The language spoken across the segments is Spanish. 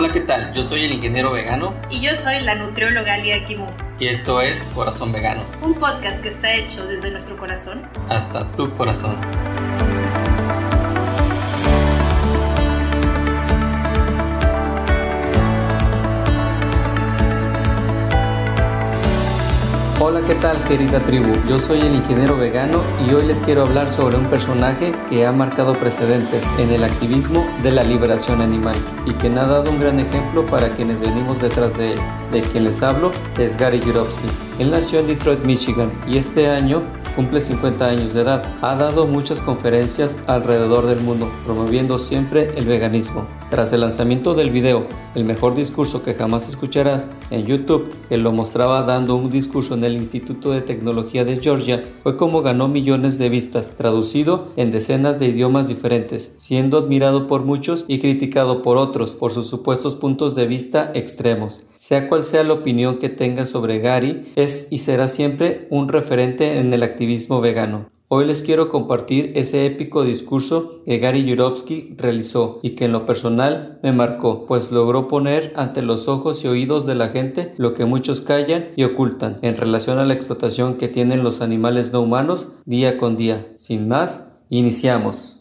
Hola, ¿qué tal? Yo soy el ingeniero vegano. Y yo soy la nutrióloga Lia Kimu. Y esto es Corazón Vegano. Un podcast que está hecho desde nuestro corazón. Hasta tu corazón. Hola, ¿qué tal querida tribu? Yo soy el ingeniero vegano y hoy les quiero hablar sobre un personaje que ha marcado precedentes en el activismo de la liberación animal y que me ha dado un gran ejemplo para quienes venimos detrás de él. De quien les hablo es Gary Jurovsky. Él nació en Detroit, Michigan y este año cumple 50 años de edad. Ha dado muchas conferencias alrededor del mundo, promoviendo siempre el veganismo. Tras el lanzamiento del video El mejor discurso que jamás escucharás en YouTube, que lo mostraba dando un discurso en el Instituto de Tecnología de Georgia, fue como ganó millones de vistas, traducido en decenas de idiomas diferentes, siendo admirado por muchos y criticado por otros por sus supuestos puntos de vista extremos. Sea cual sea la opinión que tenga sobre Gary, es y será siempre un referente en el activismo vegano. Hoy les quiero compartir ese épico discurso que Gary Yurovsky realizó y que en lo personal me marcó, pues logró poner ante los ojos y oídos de la gente lo que muchos callan y ocultan en relación a la explotación que tienen los animales no humanos día con día. Sin más, iniciamos.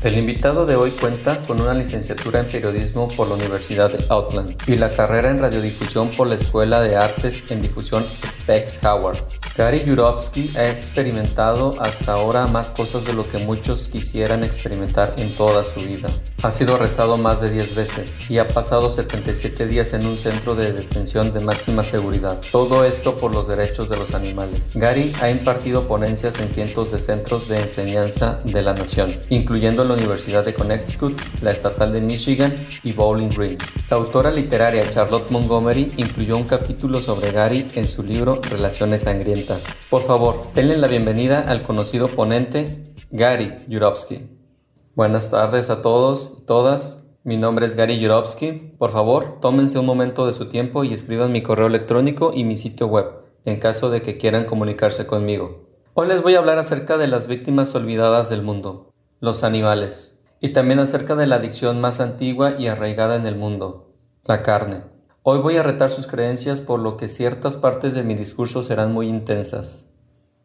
El invitado de hoy cuenta con una licenciatura en periodismo por la Universidad de Outland y la carrera en radiodifusión por la Escuela de Artes en Difusión Specs Howard. Gary Yurovsky ha experimentado hasta ahora más cosas de lo que muchos quisieran experimentar en toda su vida. Ha sido arrestado más de 10 veces y ha pasado 77 días en un centro de detención de máxima seguridad. Todo esto por los derechos de los animales. Gary ha impartido ponencias en cientos de centros de enseñanza de la nación, incluyendo la Universidad de Connecticut, la Estatal de Michigan y Bowling Green. La autora literaria Charlotte Montgomery incluyó un capítulo sobre Gary en su libro Relaciones Sangrientas. Por favor, denle la bienvenida al conocido ponente Gary Jurovsky. Buenas tardes a todos y todas. Mi nombre es Gary Jurovsky. Por favor, tómense un momento de su tiempo y escriban mi correo electrónico y mi sitio web, en caso de que quieran comunicarse conmigo. Hoy les voy a hablar acerca de las víctimas olvidadas del mundo los animales, y también acerca de la adicción más antigua y arraigada en el mundo, la carne. Hoy voy a retar sus creencias por lo que ciertas partes de mi discurso serán muy intensas.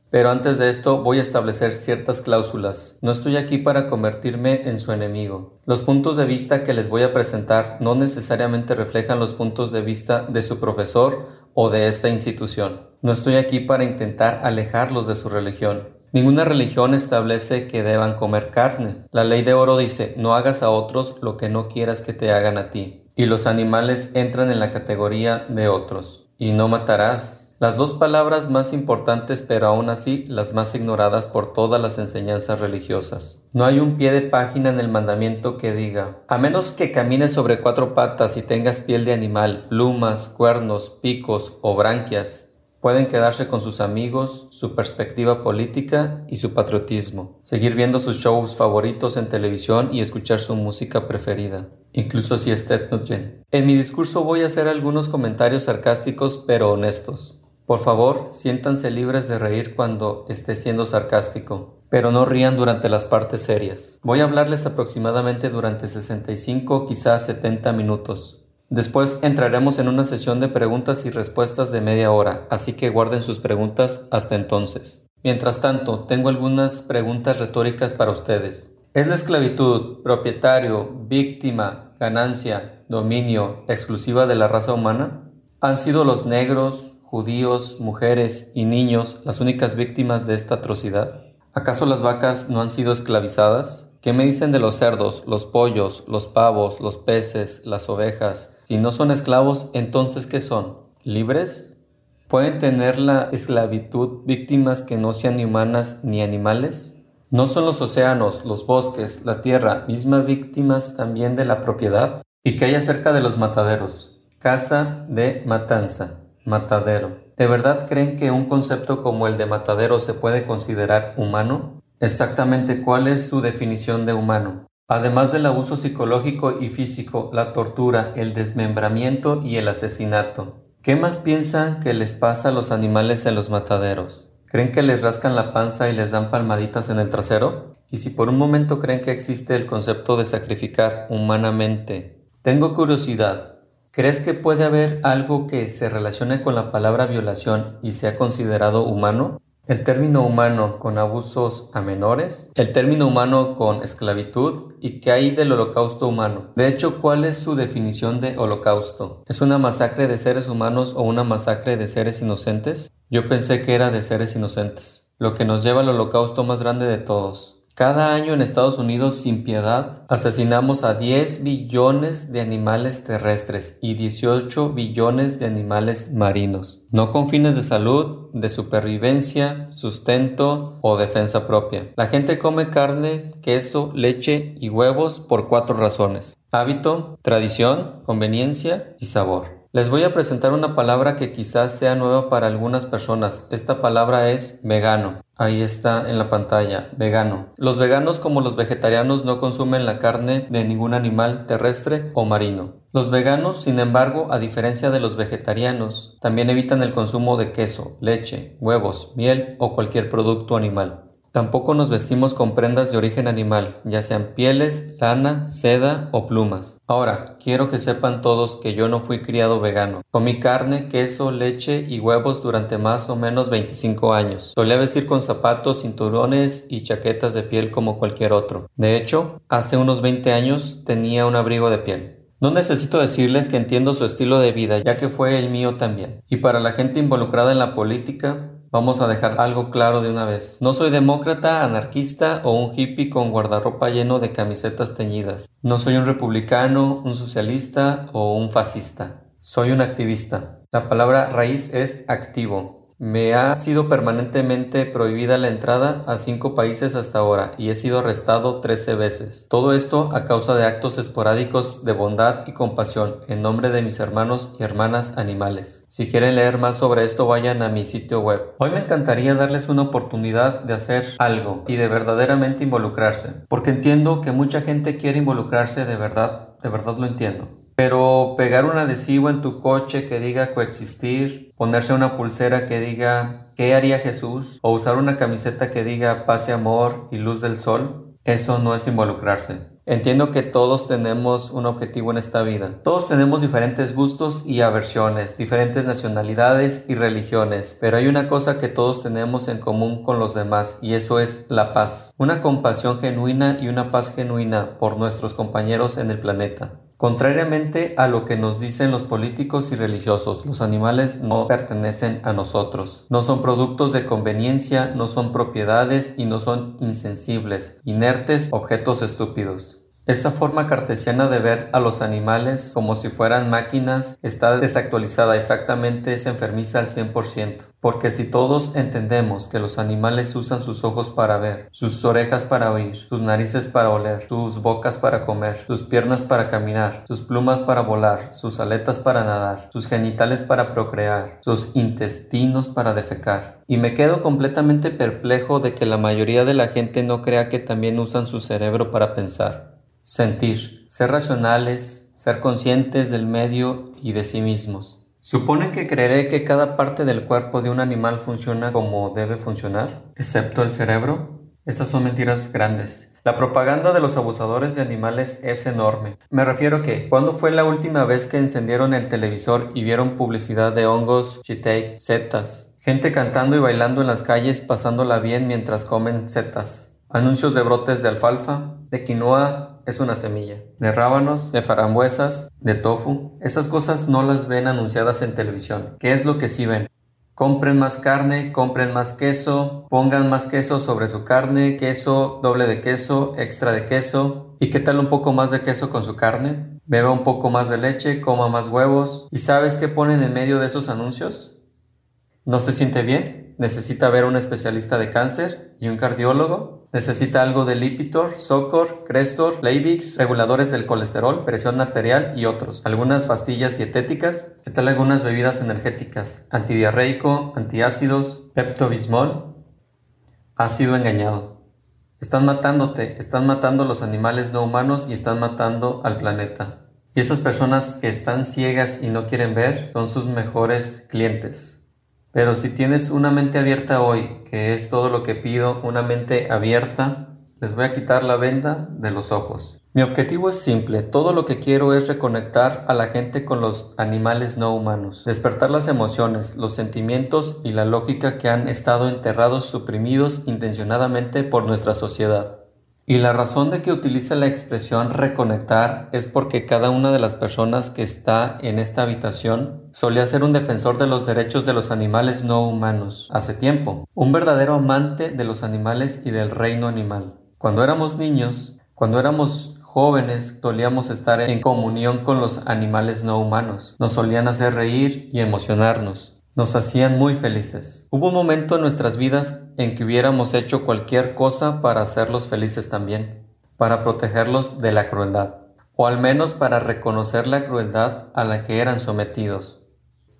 Pero antes de esto voy a establecer ciertas cláusulas. No estoy aquí para convertirme en su enemigo. Los puntos de vista que les voy a presentar no necesariamente reflejan los puntos de vista de su profesor o de esta institución. No estoy aquí para intentar alejarlos de su religión. Ninguna religión establece que deban comer carne. La ley de oro dice, no hagas a otros lo que no quieras que te hagan a ti. Y los animales entran en la categoría de otros. Y no matarás. Las dos palabras más importantes pero aún así las más ignoradas por todas las enseñanzas religiosas. No hay un pie de página en el mandamiento que diga, a menos que camines sobre cuatro patas y tengas piel de animal, plumas, cuernos, picos o branquias, Pueden quedarse con sus amigos, su perspectiva política y su patriotismo, seguir viendo sus shows favoritos en televisión y escuchar su música preferida, incluso si es Nugent. En mi discurso voy a hacer algunos comentarios sarcásticos pero honestos. Por favor, siéntanse libres de reír cuando esté siendo sarcástico, pero no rían durante las partes serias. Voy a hablarles aproximadamente durante 65 quizás 70 minutos. Después entraremos en una sesión de preguntas y respuestas de media hora, así que guarden sus preguntas hasta entonces. Mientras tanto, tengo algunas preguntas retóricas para ustedes. ¿Es la esclavitud, propietario, víctima, ganancia, dominio exclusiva de la raza humana? ¿Han sido los negros, judíos, mujeres y niños las únicas víctimas de esta atrocidad? ¿Acaso las vacas no han sido esclavizadas? ¿Qué me dicen de los cerdos, los pollos, los pavos, los peces, las ovejas, si no son esclavos, entonces ¿qué son? ¿Libres? ¿Pueden tener la esclavitud víctimas que no sean ni humanas ni animales? ¿No son los océanos, los bosques, la tierra mismas víctimas también de la propiedad? ¿Y qué hay acerca de los mataderos? Casa de matanza, matadero. ¿De verdad creen que un concepto como el de matadero se puede considerar humano? Exactamente cuál es su definición de humano. Además del abuso psicológico y físico, la tortura, el desmembramiento y el asesinato. ¿Qué más piensan que les pasa a los animales en los mataderos? ¿Creen que les rascan la panza y les dan palmaditas en el trasero? Y si por un momento creen que existe el concepto de sacrificar humanamente, tengo curiosidad. ¿Crees que puede haber algo que se relacione con la palabra violación y sea considerado humano? El término humano con abusos a menores, el término humano con esclavitud y qué hay del holocausto humano. De hecho, ¿cuál es su definición de holocausto? ¿Es una masacre de seres humanos o una masacre de seres inocentes? Yo pensé que era de seres inocentes, lo que nos lleva al holocausto más grande de todos. Cada año en Estados Unidos, sin piedad, asesinamos a 10 billones de animales terrestres y 18 billones de animales marinos, no con fines de salud, de supervivencia, sustento o defensa propia. La gente come carne, queso, leche y huevos por cuatro razones. Hábito, tradición, conveniencia y sabor. Les voy a presentar una palabra que quizás sea nueva para algunas personas. Esta palabra es vegano. Ahí está en la pantalla, vegano. Los veganos como los vegetarianos no consumen la carne de ningún animal terrestre o marino. Los veganos, sin embargo, a diferencia de los vegetarianos, también evitan el consumo de queso, leche, huevos, miel o cualquier producto animal. Tampoco nos vestimos con prendas de origen animal, ya sean pieles, lana, seda o plumas. Ahora, quiero que sepan todos que yo no fui criado vegano. Comí carne, queso, leche y huevos durante más o menos 25 años. Solía vestir con zapatos, cinturones y chaquetas de piel como cualquier otro. De hecho, hace unos 20 años tenía un abrigo de piel. No necesito decirles que entiendo su estilo de vida, ya que fue el mío también. Y para la gente involucrada en la política, Vamos a dejar algo claro de una vez. No soy demócrata, anarquista o un hippie con guardarropa lleno de camisetas teñidas. No soy un republicano, un socialista o un fascista. Soy un activista. La palabra raíz es activo. Me ha sido permanentemente prohibida la entrada a cinco países hasta ahora y he sido arrestado 13 veces. Todo esto a causa de actos esporádicos de bondad y compasión en nombre de mis hermanos y hermanas animales. Si quieren leer más sobre esto vayan a mi sitio web. Hoy me encantaría darles una oportunidad de hacer algo y de verdaderamente involucrarse, porque entiendo que mucha gente quiere involucrarse de verdad, de verdad lo entiendo. Pero pegar un adhesivo en tu coche que diga coexistir, ponerse una pulsera que diga ¿qué haría Jesús? o usar una camiseta que diga paz y amor y luz del sol, eso no es involucrarse. Entiendo que todos tenemos un objetivo en esta vida. Todos tenemos diferentes gustos y aversiones, diferentes nacionalidades y religiones, pero hay una cosa que todos tenemos en común con los demás y eso es la paz. Una compasión genuina y una paz genuina por nuestros compañeros en el planeta. Contrariamente a lo que nos dicen los políticos y religiosos, los animales no pertenecen a nosotros. No son productos de conveniencia, no son propiedades y no son insensibles, inertes, objetos estúpidos. Esa forma cartesiana de ver a los animales como si fueran máquinas está desactualizada y francamente es enfermiza al 100%. Porque si todos entendemos que los animales usan sus ojos para ver, sus orejas para oír, sus narices para oler, sus bocas para comer, sus piernas para caminar, sus plumas para volar, sus aletas para nadar, sus genitales para procrear, sus intestinos para defecar, y me quedo completamente perplejo de que la mayoría de la gente no crea que también usan su cerebro para pensar. Sentir, ser racionales, ser conscientes del medio y de sí mismos. ¿Suponen que creeré que cada parte del cuerpo de un animal funciona como debe funcionar, excepto el cerebro? Estas son mentiras grandes. La propaganda de los abusadores de animales es enorme. Me refiero que, ¿cuándo fue la última vez que encendieron el televisor y vieron publicidad de hongos, chitei, setas? Gente cantando y bailando en las calles pasándola bien mientras comen setas. Anuncios de brotes de alfalfa, de quinoa es una semilla, de rábanos, de farambuesas, de tofu. Esas cosas no las ven anunciadas en televisión. ¿Qué es lo que sí ven? Compren más carne, compren más queso, pongan más queso sobre su carne, queso, doble de queso, extra de queso. ¿Y qué tal un poco más de queso con su carne? Beba un poco más de leche, coma más huevos. ¿Y sabes qué ponen en medio de esos anuncios? ¿No se siente bien? ¿Necesita ver a un especialista de cáncer y un cardiólogo? Necesita algo de Lipitor, Socor, Crestor, Plavix, reguladores del colesterol, presión arterial y otros. Algunas pastillas dietéticas. ¿Qué tal algunas bebidas energéticas? Antidiarreico, antiácidos, Pepto-Bismol. Sido engañado. Están matándote, están matando los animales no humanos y están matando al planeta. Y esas personas que están ciegas y no quieren ver son sus mejores clientes. Pero si tienes una mente abierta hoy, que es todo lo que pido, una mente abierta, les voy a quitar la venda de los ojos. Mi objetivo es simple, todo lo que quiero es reconectar a la gente con los animales no humanos, despertar las emociones, los sentimientos y la lógica que han estado enterrados, suprimidos intencionadamente por nuestra sociedad. Y la razón de que utilice la expresión reconectar es porque cada una de las personas que está en esta habitación solía ser un defensor de los derechos de los animales no humanos hace tiempo, un verdadero amante de los animales y del reino animal. Cuando éramos niños, cuando éramos jóvenes, solíamos estar en comunión con los animales no humanos, nos solían hacer reír y emocionarnos nos hacían muy felices. Hubo un momento en nuestras vidas en que hubiéramos hecho cualquier cosa para hacerlos felices también, para protegerlos de la crueldad, o al menos para reconocer la crueldad a la que eran sometidos.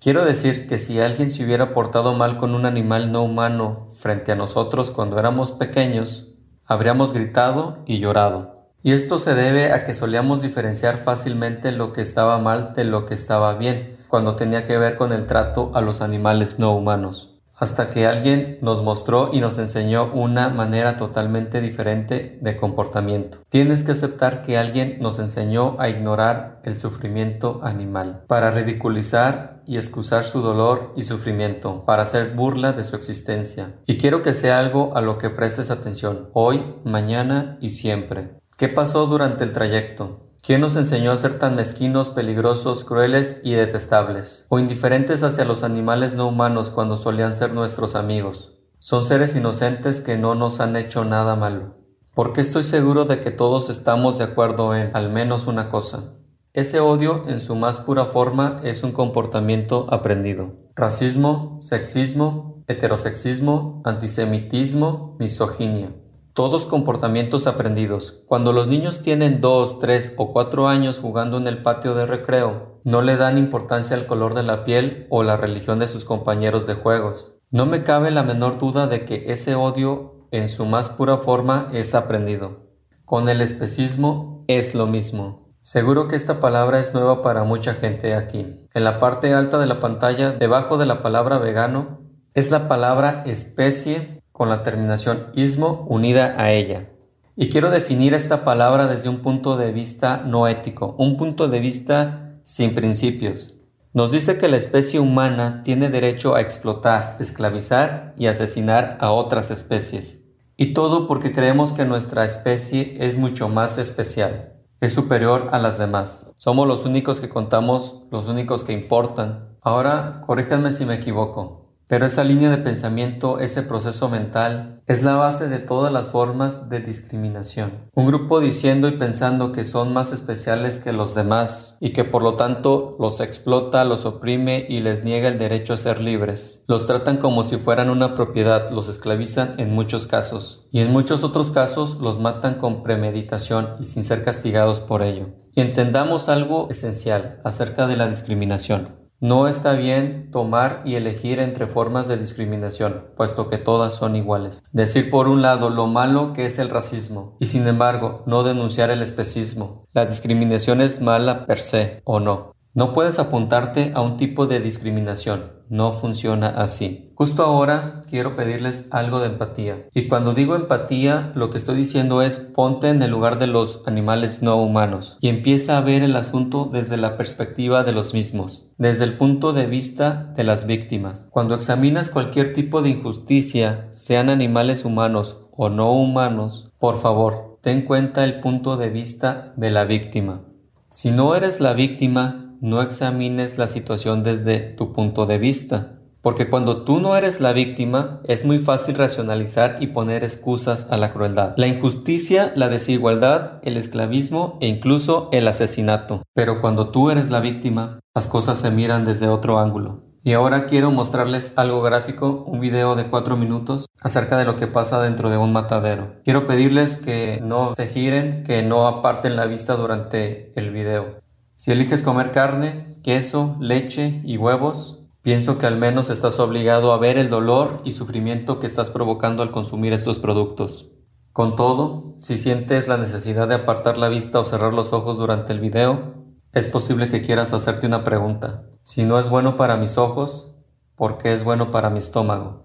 Quiero decir que si alguien se hubiera portado mal con un animal no humano frente a nosotros cuando éramos pequeños, habríamos gritado y llorado. Y esto se debe a que solíamos diferenciar fácilmente lo que estaba mal de lo que estaba bien, cuando tenía que ver con el trato a los animales no humanos, hasta que alguien nos mostró y nos enseñó una manera totalmente diferente de comportamiento. Tienes que aceptar que alguien nos enseñó a ignorar el sufrimiento animal, para ridiculizar y excusar su dolor y sufrimiento, para hacer burla de su existencia. Y quiero que sea algo a lo que prestes atención, hoy, mañana y siempre. ¿Qué pasó durante el trayecto? ¿Quién nos enseñó a ser tan mezquinos, peligrosos, crueles y detestables? O indiferentes hacia los animales no humanos cuando solían ser nuestros amigos. Son seres inocentes que no nos han hecho nada malo. Porque estoy seguro de que todos estamos de acuerdo en al menos una cosa. Ese odio en su más pura forma es un comportamiento aprendido. Racismo, sexismo, heterosexismo, antisemitismo, misoginia. Todos comportamientos aprendidos. Cuando los niños tienen 2, 3 o 4 años jugando en el patio de recreo, no le dan importancia al color de la piel o la religión de sus compañeros de juegos. No me cabe la menor duda de que ese odio en su más pura forma es aprendido. Con el especismo es lo mismo. Seguro que esta palabra es nueva para mucha gente aquí. En la parte alta de la pantalla, debajo de la palabra vegano, es la palabra especie con la terminación ismo unida a ella. Y quiero definir esta palabra desde un punto de vista no ético, un punto de vista sin principios. Nos dice que la especie humana tiene derecho a explotar, esclavizar y asesinar a otras especies. Y todo porque creemos que nuestra especie es mucho más especial, es superior a las demás. Somos los únicos que contamos, los únicos que importan. Ahora, corríjanme si me equivoco. Pero esa línea de pensamiento, ese proceso mental, es la base de todas las formas de discriminación. Un grupo diciendo y pensando que son más especiales que los demás y que por lo tanto los explota, los oprime y les niega el derecho a ser libres. Los tratan como si fueran una propiedad, los esclavizan en muchos casos y en muchos otros casos los matan con premeditación y sin ser castigados por ello. Y entendamos algo esencial acerca de la discriminación. No está bien tomar y elegir entre formas de discriminación, puesto que todas son iguales. Decir por un lado lo malo que es el racismo y sin embargo no denunciar el especismo. La discriminación es mala per se o no. No puedes apuntarte a un tipo de discriminación, no funciona así. Justo ahora quiero pedirles algo de empatía. Y cuando digo empatía, lo que estoy diciendo es ponte en el lugar de los animales no humanos y empieza a ver el asunto desde la perspectiva de los mismos, desde el punto de vista de las víctimas. Cuando examinas cualquier tipo de injusticia, sean animales humanos o no humanos, por favor, ten en cuenta el punto de vista de la víctima. Si no eres la víctima, no examines la situación desde tu punto de vista, porque cuando tú no eres la víctima es muy fácil racionalizar y poner excusas a la crueldad, la injusticia, la desigualdad, el esclavismo e incluso el asesinato. Pero cuando tú eres la víctima, las cosas se miran desde otro ángulo. Y ahora quiero mostrarles algo gráfico, un video de 4 minutos acerca de lo que pasa dentro de un matadero. Quiero pedirles que no se giren, que no aparten la vista durante el video. Si eliges comer carne, queso, leche y huevos, pienso que al menos estás obligado a ver el dolor y sufrimiento que estás provocando al consumir estos productos. Con todo, si sientes la necesidad de apartar la vista o cerrar los ojos durante el video, es posible que quieras hacerte una pregunta. Si no es bueno para mis ojos, porque es bueno para mi estómago.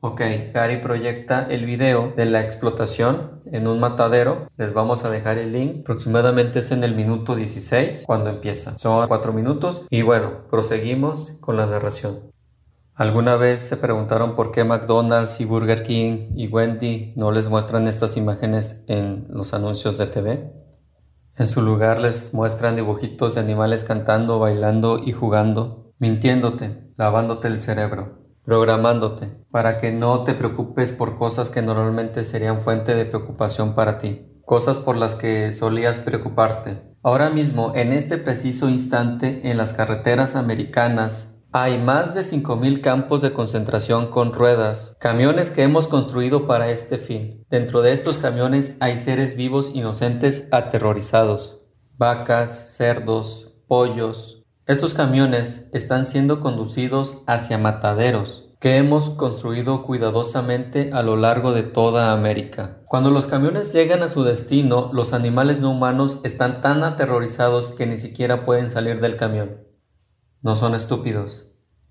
Ok, Gary proyecta el video de la explotación en un matadero. Les vamos a dejar el link. Aproximadamente es en el minuto 16 cuando empieza. Son 4 minutos y bueno, proseguimos con la narración. ¿Alguna vez se preguntaron por qué McDonald's y Burger King y Wendy no les muestran estas imágenes en los anuncios de TV? En su lugar les muestran dibujitos de animales cantando, bailando y jugando, mintiéndote, lavándote el cerebro programándote para que no te preocupes por cosas que normalmente serían fuente de preocupación para ti, cosas por las que solías preocuparte. Ahora mismo, en este preciso instante, en las carreteras americanas, hay más de 5.000 campos de concentración con ruedas, camiones que hemos construido para este fin. Dentro de estos camiones hay seres vivos inocentes aterrorizados, vacas, cerdos, pollos, estos camiones están siendo conducidos hacia mataderos que hemos construido cuidadosamente a lo largo de toda América. Cuando los camiones llegan a su destino, los animales no humanos están tan aterrorizados que ni siquiera pueden salir del camión. No son estúpidos,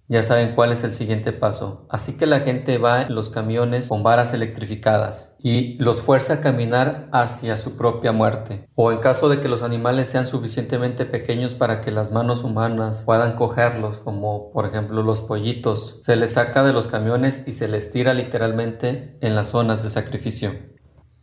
ya saben cuál es el siguiente paso. Así que la gente va en los camiones con varas electrificadas y los fuerza a caminar hacia su propia muerte. O en caso de que los animales sean suficientemente pequeños para que las manos humanas puedan cogerlos, como por ejemplo los pollitos, se les saca de los camiones y se les tira literalmente en las zonas de sacrificio.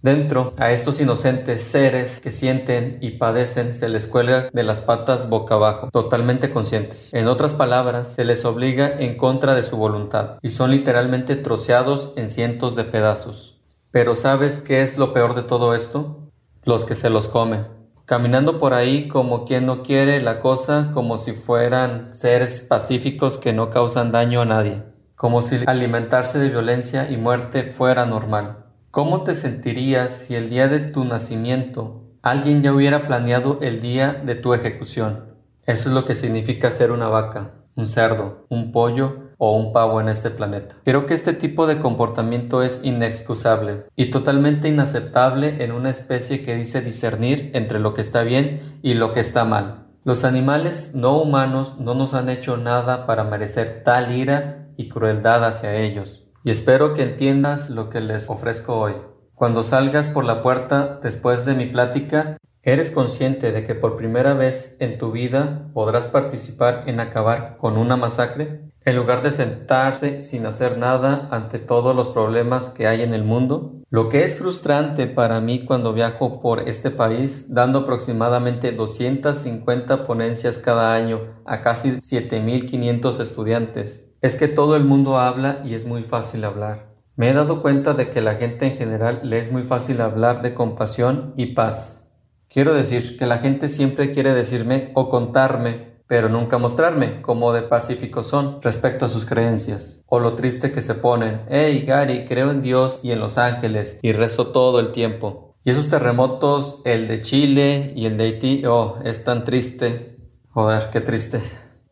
Dentro, a estos inocentes seres que sienten y padecen se les cuelga de las patas boca abajo, totalmente conscientes. En otras palabras, se les obliga en contra de su voluntad y son literalmente troceados en cientos de pedazos. Pero ¿sabes qué es lo peor de todo esto? Los que se los comen. Caminando por ahí como quien no quiere la cosa, como si fueran seres pacíficos que no causan daño a nadie, como si alimentarse de violencia y muerte fuera normal. ¿Cómo te sentirías si el día de tu nacimiento alguien ya hubiera planeado el día de tu ejecución? Eso es lo que significa ser una vaca, un cerdo, un pollo o un pavo en este planeta. Creo que este tipo de comportamiento es inexcusable y totalmente inaceptable en una especie que dice discernir entre lo que está bien y lo que está mal. Los animales no humanos no nos han hecho nada para merecer tal ira y crueldad hacia ellos y espero que entiendas lo que les ofrezco hoy. Cuando salgas por la puerta después de mi plática, ¿eres consciente de que por primera vez en tu vida podrás participar en acabar con una masacre? En lugar de sentarse sin hacer nada ante todos los problemas que hay en el mundo, lo que es frustrante para mí cuando viajo por este país dando aproximadamente 250 ponencias cada año a casi 7.500 estudiantes es que todo el mundo habla y es muy fácil hablar. Me he dado cuenta de que la gente en general le es muy fácil hablar de compasión y paz. Quiero decir que la gente siempre quiere decirme o contarme, pero nunca mostrarme cómo de pacíficos son respecto a sus creencias, o lo triste que se ponen. Hey Gary, creo en Dios y en los ángeles y rezo todo el tiempo. Y esos terremotos, el de Chile y el de Haití, oh, es tan triste. Joder, qué triste.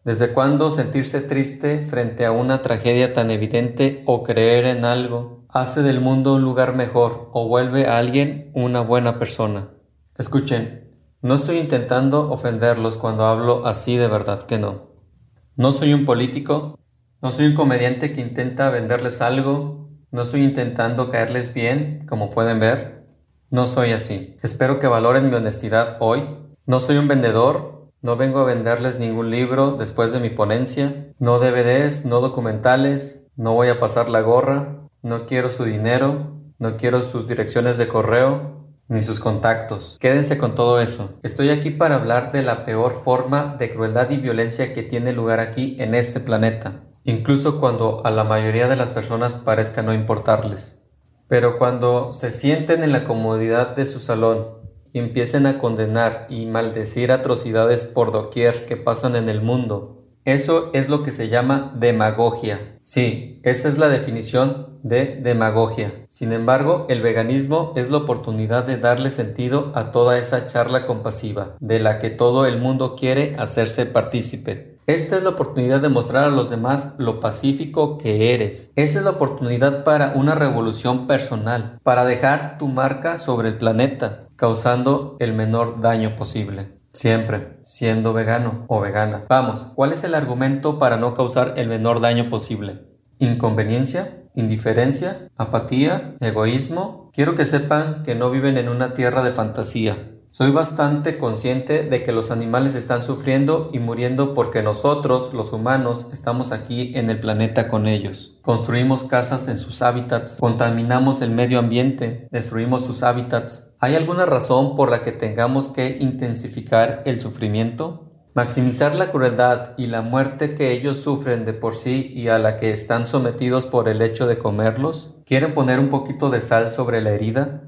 ¿Desde cuándo sentirse triste frente a una tragedia tan evidente o creer en algo hace del mundo un lugar mejor o vuelve a alguien una buena persona? Escuchen, no estoy intentando ofenderlos cuando hablo así de verdad que no. No soy un político, no soy un comediante que intenta venderles algo, no estoy intentando caerles bien, como pueden ver. No soy así. Espero que valoren mi honestidad hoy. No soy un vendedor no vengo a venderles ningún libro después de mi ponencia, no DVDs, no documentales, no voy a pasar la gorra, no quiero su dinero, no quiero sus direcciones de correo, ni sus contactos. Quédense con todo eso. Estoy aquí para hablar de la peor forma de crueldad y violencia que tiene lugar aquí en este planeta, incluso cuando a la mayoría de las personas parezca no importarles. Pero cuando se sienten en la comodidad de su salón, y empiecen a condenar y maldecir atrocidades por doquier que pasan en el mundo. Eso es lo que se llama demagogia. Sí, esa es la definición de demagogia. Sin embargo, el veganismo es la oportunidad de darle sentido a toda esa charla compasiva, de la que todo el mundo quiere hacerse partícipe. Esta es la oportunidad de mostrar a los demás lo pacífico que eres. Esa es la oportunidad para una revolución personal, para dejar tu marca sobre el planeta, causando el menor daño posible. Siempre, siendo vegano o vegana. Vamos, ¿cuál es el argumento para no causar el menor daño posible? ¿Inconveniencia? ¿Indiferencia? ¿Apatía? ¿Egoísmo? Quiero que sepan que no viven en una tierra de fantasía. Soy bastante consciente de que los animales están sufriendo y muriendo porque nosotros, los humanos, estamos aquí en el planeta con ellos. Construimos casas en sus hábitats, contaminamos el medio ambiente, destruimos sus hábitats. ¿Hay alguna razón por la que tengamos que intensificar el sufrimiento? Maximizar la crueldad y la muerte que ellos sufren de por sí y a la que están sometidos por el hecho de comerlos? ¿Quieren poner un poquito de sal sobre la herida?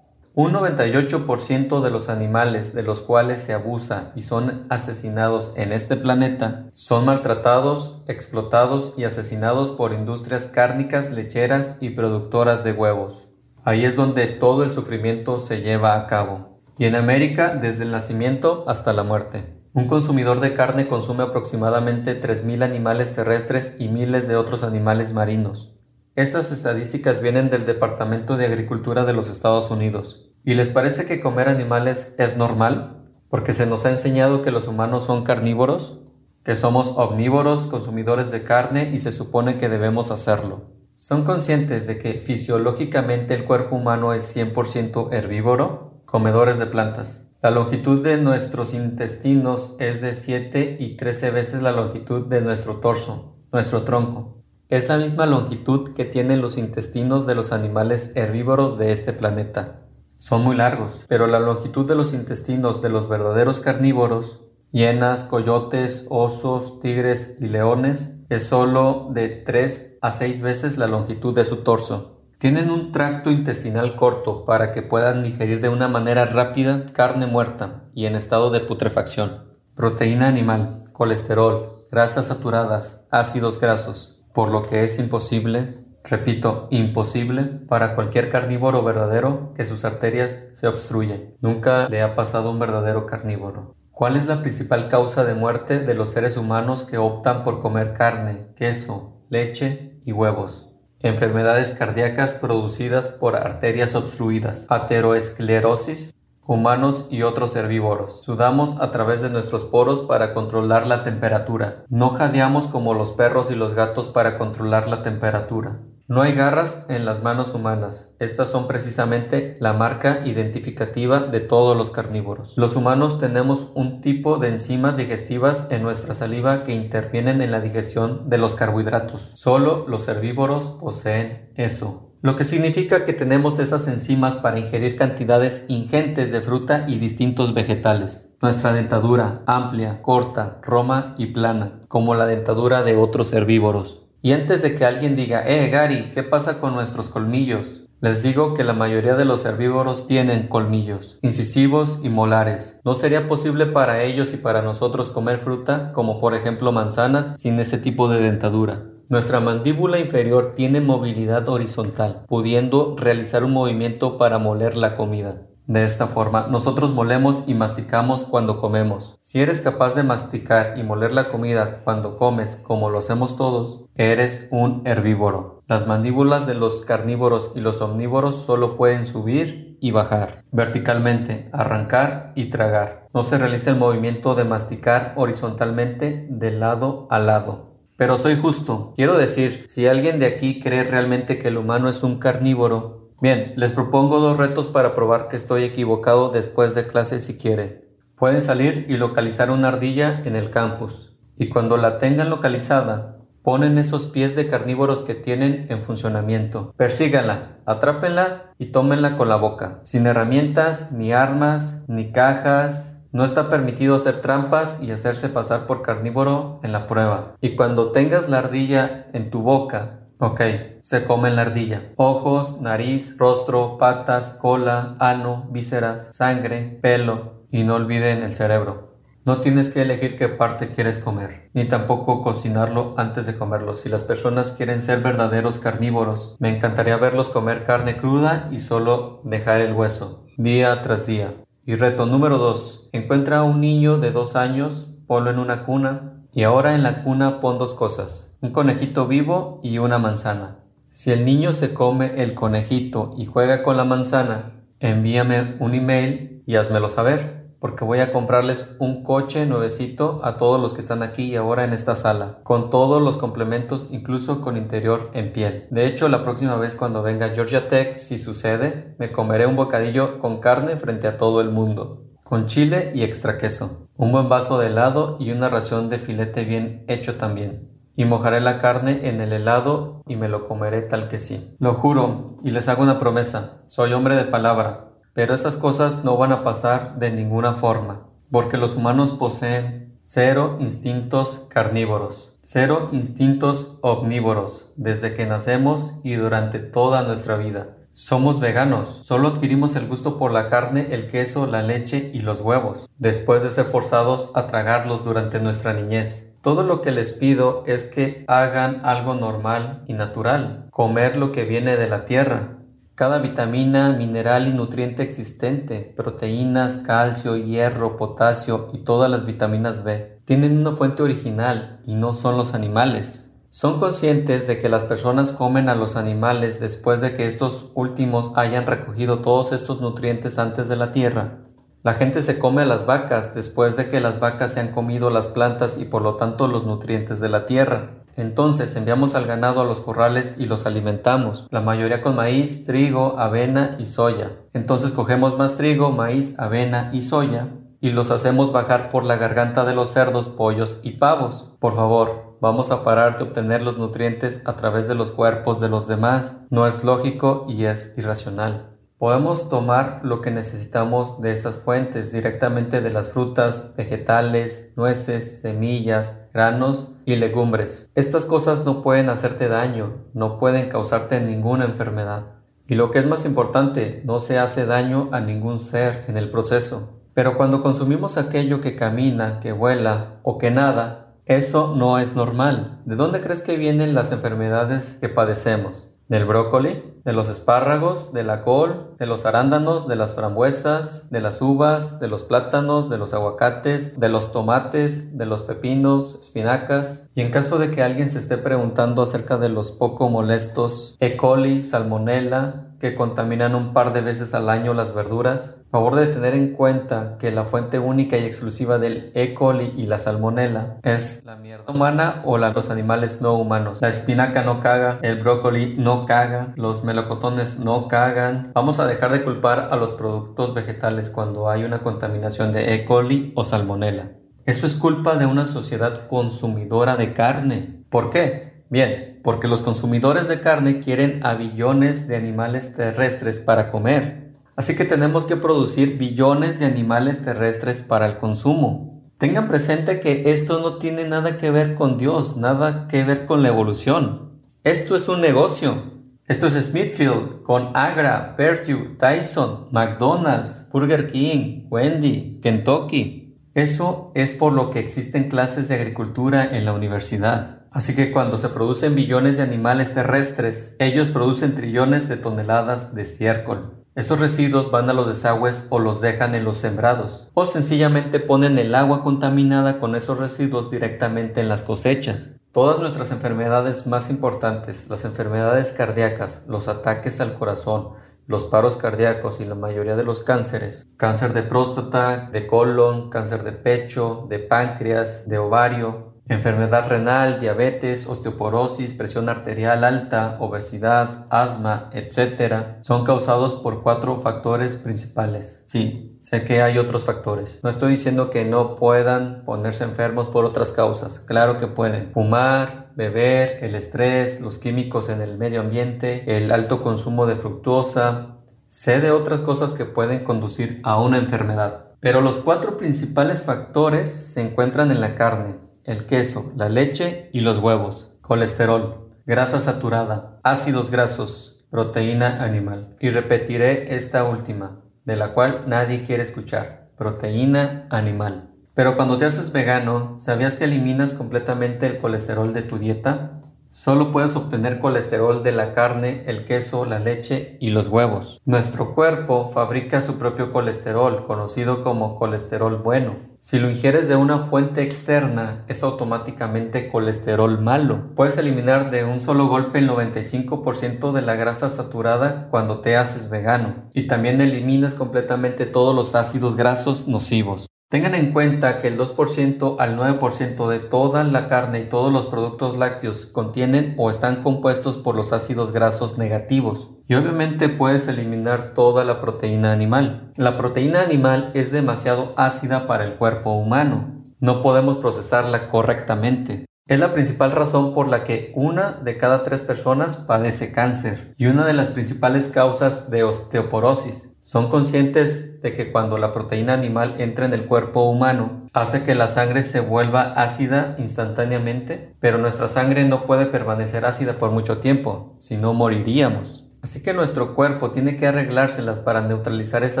Un 98% de los animales de los cuales se abusa y son asesinados en este planeta son maltratados, explotados y asesinados por industrias cárnicas, lecheras y productoras de huevos. Ahí es donde todo el sufrimiento se lleva a cabo. Y en América desde el nacimiento hasta la muerte. Un consumidor de carne consume aproximadamente 3.000 animales terrestres y miles de otros animales marinos. Estas estadísticas vienen del Departamento de Agricultura de los Estados Unidos. ¿Y les parece que comer animales es normal? Porque se nos ha enseñado que los humanos son carnívoros, que somos omnívoros, consumidores de carne y se supone que debemos hacerlo. ¿Son conscientes de que fisiológicamente el cuerpo humano es 100% herbívoro? Comedores de plantas. La longitud de nuestros intestinos es de 7 y 13 veces la longitud de nuestro torso, nuestro tronco. Es la misma longitud que tienen los intestinos de los animales herbívoros de este planeta. Son muy largos, pero la longitud de los intestinos de los verdaderos carnívoros, hienas, coyotes, osos, tigres y leones, es solo de 3 a 6 veces la longitud de su torso. Tienen un tracto intestinal corto para que puedan digerir de una manera rápida carne muerta y en estado de putrefacción, proteína animal, colesterol, grasas saturadas, ácidos grasos, por lo que es imposible, repito, imposible para cualquier carnívoro verdadero que sus arterias se obstruyen. Nunca le ha pasado a un verdadero carnívoro. ¿Cuál es la principal causa de muerte de los seres humanos que optan por comer carne, queso, leche y huevos? Enfermedades cardíacas producidas por arterias obstruidas, ateroesclerosis, humanos y otros herbívoros. Sudamos a través de nuestros poros para controlar la temperatura. No jadeamos como los perros y los gatos para controlar la temperatura. No hay garras en las manos humanas. Estas son precisamente la marca identificativa de todos los carnívoros. Los humanos tenemos un tipo de enzimas digestivas en nuestra saliva que intervienen en la digestión de los carbohidratos. Solo los herbívoros poseen eso lo que significa que tenemos esas enzimas para ingerir cantidades ingentes de fruta y distintos vegetales. Nuestra dentadura, amplia, corta, roma y plana, como la dentadura de otros herbívoros. Y antes de que alguien diga, eh, Gary, ¿qué pasa con nuestros colmillos? Les digo que la mayoría de los herbívoros tienen colmillos, incisivos y molares. No sería posible para ellos y para nosotros comer fruta, como por ejemplo manzanas, sin ese tipo de dentadura. Nuestra mandíbula inferior tiene movilidad horizontal, pudiendo realizar un movimiento para moler la comida. De esta forma, nosotros molemos y masticamos cuando comemos. Si eres capaz de masticar y moler la comida cuando comes, como lo hacemos todos, eres un herbívoro. Las mandíbulas de los carnívoros y los omnívoros solo pueden subir y bajar verticalmente, arrancar y tragar. No se realiza el movimiento de masticar horizontalmente de lado a lado. Pero soy justo. Quiero decir, si alguien de aquí cree realmente que el humano es un carnívoro, bien, les propongo dos retos para probar que estoy equivocado después de clase si quieren. Pueden salir y localizar una ardilla en el campus. Y cuando la tengan localizada, ponen esos pies de carnívoros que tienen en funcionamiento. Persíganla, atrápenla y tómenla con la boca, sin herramientas, ni armas, ni cajas, no está permitido hacer trampas y hacerse pasar por carnívoro en la prueba. Y cuando tengas la ardilla en tu boca, ok, se come la ardilla. Ojos, nariz, rostro, patas, cola, ano, vísceras, sangre, pelo y no olviden el cerebro. No tienes que elegir qué parte quieres comer, ni tampoco cocinarlo antes de comerlo. Si las personas quieren ser verdaderos carnívoros, me encantaría verlos comer carne cruda y solo dejar el hueso, día tras día. Y reto número 2. Encuentra a un niño de dos años, ponlo en una cuna y ahora en la cuna pon dos cosas, un conejito vivo y una manzana. Si el niño se come el conejito y juega con la manzana, envíame un email y házmelo saber. Porque voy a comprarles un coche nuevecito a todos los que están aquí y ahora en esta sala, con todos los complementos, incluso con interior en piel. De hecho, la próxima vez cuando venga Georgia Tech, si sucede, me comeré un bocadillo con carne frente a todo el mundo con chile y extra queso, un buen vaso de helado y una ración de filete bien hecho también. Y mojaré la carne en el helado y me lo comeré tal que sí. Lo juro y les hago una promesa, soy hombre de palabra, pero esas cosas no van a pasar de ninguna forma, porque los humanos poseen cero instintos carnívoros, cero instintos omnívoros, desde que nacemos y durante toda nuestra vida. Somos veganos, solo adquirimos el gusto por la carne, el queso, la leche y los huevos, después de ser forzados a tragarlos durante nuestra niñez. Todo lo que les pido es que hagan algo normal y natural, comer lo que viene de la tierra. Cada vitamina, mineral y nutriente existente, proteínas, calcio, hierro, potasio y todas las vitaminas B, tienen una fuente original y no son los animales. Son conscientes de que las personas comen a los animales después de que estos últimos hayan recogido todos estos nutrientes antes de la tierra. La gente se come a las vacas después de que las vacas se han comido las plantas y por lo tanto los nutrientes de la tierra. Entonces enviamos al ganado a los corrales y los alimentamos, la mayoría con maíz, trigo, avena y soya. Entonces cogemos más trigo, maíz, avena y soya y los hacemos bajar por la garganta de los cerdos, pollos y pavos. Por favor, vamos a parar de obtener los nutrientes a través de los cuerpos de los demás. No es lógico y es irracional. Podemos tomar lo que necesitamos de esas fuentes directamente de las frutas, vegetales, nueces, semillas, granos y legumbres. Estas cosas no pueden hacerte daño, no pueden causarte ninguna enfermedad. Y lo que es más importante, no se hace daño a ningún ser en el proceso. Pero cuando consumimos aquello que camina, que vuela o que nada, eso no es normal. ¿De dónde crees que vienen las enfermedades que padecemos? ¿Del brócoli? ¿De los espárragos? ¿De la col? ¿De los arándanos? ¿De las frambuesas? ¿De las uvas? ¿De los plátanos? ¿De los aguacates? ¿De los tomates? ¿De los pepinos? ¿Espinacas? Y en caso de que alguien se esté preguntando acerca de los poco molestos E. coli, salmonella, que contaminan un par de veces al año las verduras, favor de tener en cuenta que la fuente única y exclusiva del E. coli y la salmonella es la mierda humana o la, los animales no humanos. La espinaca no caga, el brócoli no caga, los melocotones no cagan. Vamos a dejar de culpar a los productos vegetales cuando hay una contaminación de E. coli o salmonella. Eso es culpa de una sociedad consumidora de carne. ¿Por qué? Bien, porque los consumidores de carne quieren a billones de animales terrestres para comer. Así que tenemos que producir billones de animales terrestres para el consumo. Tengan presente que esto no tiene nada que ver con Dios, nada que ver con la evolución. Esto es un negocio. Esto es Smithfield con Agra, Perdue, Tyson, McDonald's, Burger King, Wendy, Kentucky. Eso es por lo que existen clases de agricultura en la universidad. Así que cuando se producen billones de animales terrestres, ellos producen trillones de toneladas de estiércol. Esos residuos van a los desagües o los dejan en los sembrados, o sencillamente ponen el agua contaminada con esos residuos directamente en las cosechas. Todas nuestras enfermedades más importantes, las enfermedades cardíacas, los ataques al corazón, los paros cardíacos y la mayoría de los cánceres, cáncer de próstata, de colon, cáncer de pecho, de páncreas, de ovario, Enfermedad renal, diabetes, osteoporosis, presión arterial alta, obesidad, asma, etc. son causados por cuatro factores principales. Sí, sé que hay otros factores. No estoy diciendo que no puedan ponerse enfermos por otras causas. Claro que pueden. Fumar, beber, el estrés, los químicos en el medio ambiente, el alto consumo de fructosa. Sé de otras cosas que pueden conducir a una enfermedad. Pero los cuatro principales factores se encuentran en la carne el queso, la leche y los huevos, colesterol, grasa saturada, ácidos grasos, proteína animal. Y repetiré esta última, de la cual nadie quiere escuchar, proteína animal. Pero cuando te haces vegano, ¿sabías que eliminas completamente el colesterol de tu dieta? Solo puedes obtener colesterol de la carne, el queso, la leche y los huevos. Nuestro cuerpo fabrica su propio colesterol, conocido como colesterol bueno. Si lo ingieres de una fuente externa, es automáticamente colesterol malo. Puedes eliminar de un solo golpe el 95% de la grasa saturada cuando te haces vegano. Y también eliminas completamente todos los ácidos grasos nocivos. Tengan en cuenta que el 2% al 9% de toda la carne y todos los productos lácteos contienen o están compuestos por los ácidos grasos negativos. Y obviamente puedes eliminar toda la proteína animal. La proteína animal es demasiado ácida para el cuerpo humano. No podemos procesarla correctamente. Es la principal razón por la que una de cada tres personas padece cáncer y una de las principales causas de osteoporosis. Son conscientes de que cuando la proteína animal entra en el cuerpo humano, hace que la sangre se vuelva ácida instantáneamente, pero nuestra sangre no puede permanecer ácida por mucho tiempo, si no moriríamos. Así que nuestro cuerpo tiene que arreglárselas para neutralizar esa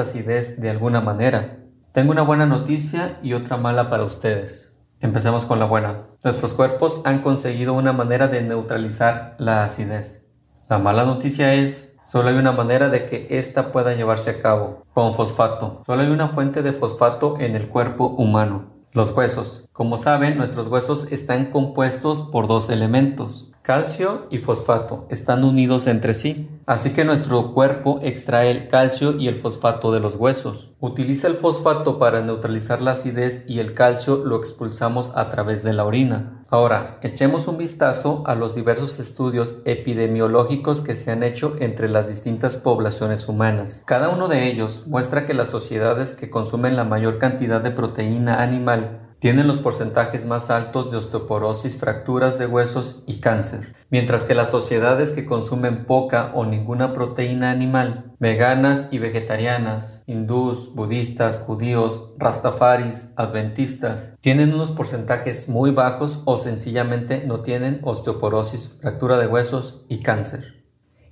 acidez de alguna manera. Tengo una buena noticia y otra mala para ustedes. Empecemos con la buena. Nuestros cuerpos han conseguido una manera de neutralizar la acidez. La mala noticia es Solo hay una manera de que ésta pueda llevarse a cabo, con fosfato. Solo hay una fuente de fosfato en el cuerpo humano, los huesos. Como saben, nuestros huesos están compuestos por dos elementos, Calcio y fosfato están unidos entre sí, así que nuestro cuerpo extrae el calcio y el fosfato de los huesos. Utiliza el fosfato para neutralizar la acidez y el calcio lo expulsamos a través de la orina. Ahora, echemos un vistazo a los diversos estudios epidemiológicos que se han hecho entre las distintas poblaciones humanas. Cada uno de ellos muestra que las sociedades que consumen la mayor cantidad de proteína animal tienen los porcentajes más altos de osteoporosis, fracturas de huesos y cáncer, mientras que las sociedades que consumen poca o ninguna proteína animal, veganas y vegetarianas, hindús, budistas, judíos, rastafaris, adventistas, tienen unos porcentajes muy bajos o sencillamente no tienen osteoporosis, fractura de huesos y cáncer.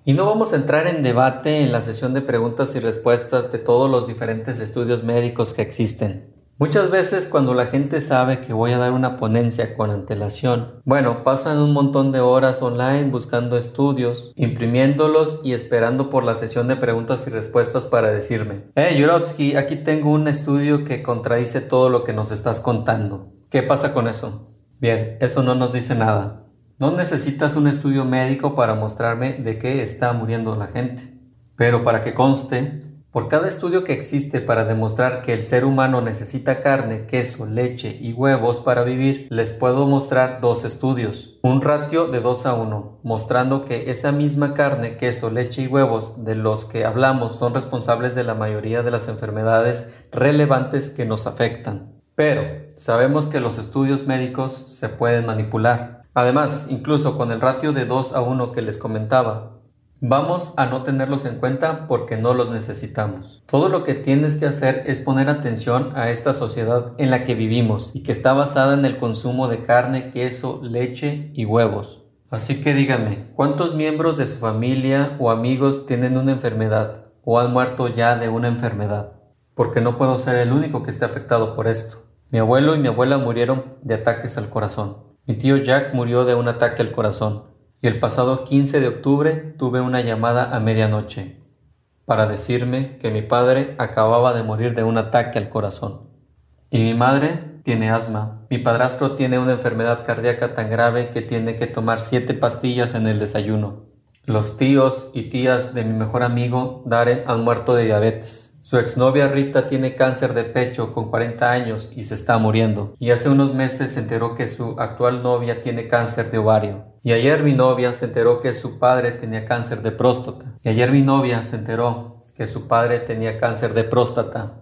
Y no vamos a entrar en debate en la sesión de preguntas y respuestas de todos los diferentes estudios médicos que existen. Muchas veces cuando la gente sabe que voy a dar una ponencia con antelación, bueno, pasan un montón de horas online buscando estudios, imprimiéndolos y esperando por la sesión de preguntas y respuestas para decirme, hey Yurovsky, aquí tengo un estudio que contradice todo lo que nos estás contando. ¿Qué pasa con eso? Bien, eso no nos dice nada. No necesitas un estudio médico para mostrarme de qué está muriendo la gente. Pero para que conste, por cada estudio que existe para demostrar que el ser humano necesita carne, queso, leche y huevos para vivir, les puedo mostrar dos estudios. Un ratio de 2 a 1, mostrando que esa misma carne, queso, leche y huevos de los que hablamos son responsables de la mayoría de las enfermedades relevantes que nos afectan. Pero sabemos que los estudios médicos se pueden manipular. Además, incluso con el ratio de 2 a 1 que les comentaba, Vamos a no tenerlos en cuenta porque no los necesitamos. Todo lo que tienes que hacer es poner atención a esta sociedad en la que vivimos y que está basada en el consumo de carne, queso, leche y huevos. Así que díganme, ¿cuántos miembros de su familia o amigos tienen una enfermedad o han muerto ya de una enfermedad? Porque no puedo ser el único que esté afectado por esto. Mi abuelo y mi abuela murieron de ataques al corazón. Mi tío Jack murió de un ataque al corazón y el pasado 15 de octubre tuve una llamada a medianoche para decirme que mi padre acababa de morir de un ataque al corazón. Y mi madre tiene asma. Mi padrastro tiene una enfermedad cardíaca tan grave que tiene que tomar siete pastillas en el desayuno. Los tíos y tías de mi mejor amigo Darren han muerto de diabetes. Su exnovia Rita tiene cáncer de pecho con 40 años y se está muriendo. Y hace unos meses se enteró que su actual novia tiene cáncer de ovario. Y ayer mi novia se enteró que su padre tenía cáncer de próstata. Y ayer mi novia se enteró que su padre tenía cáncer de próstata.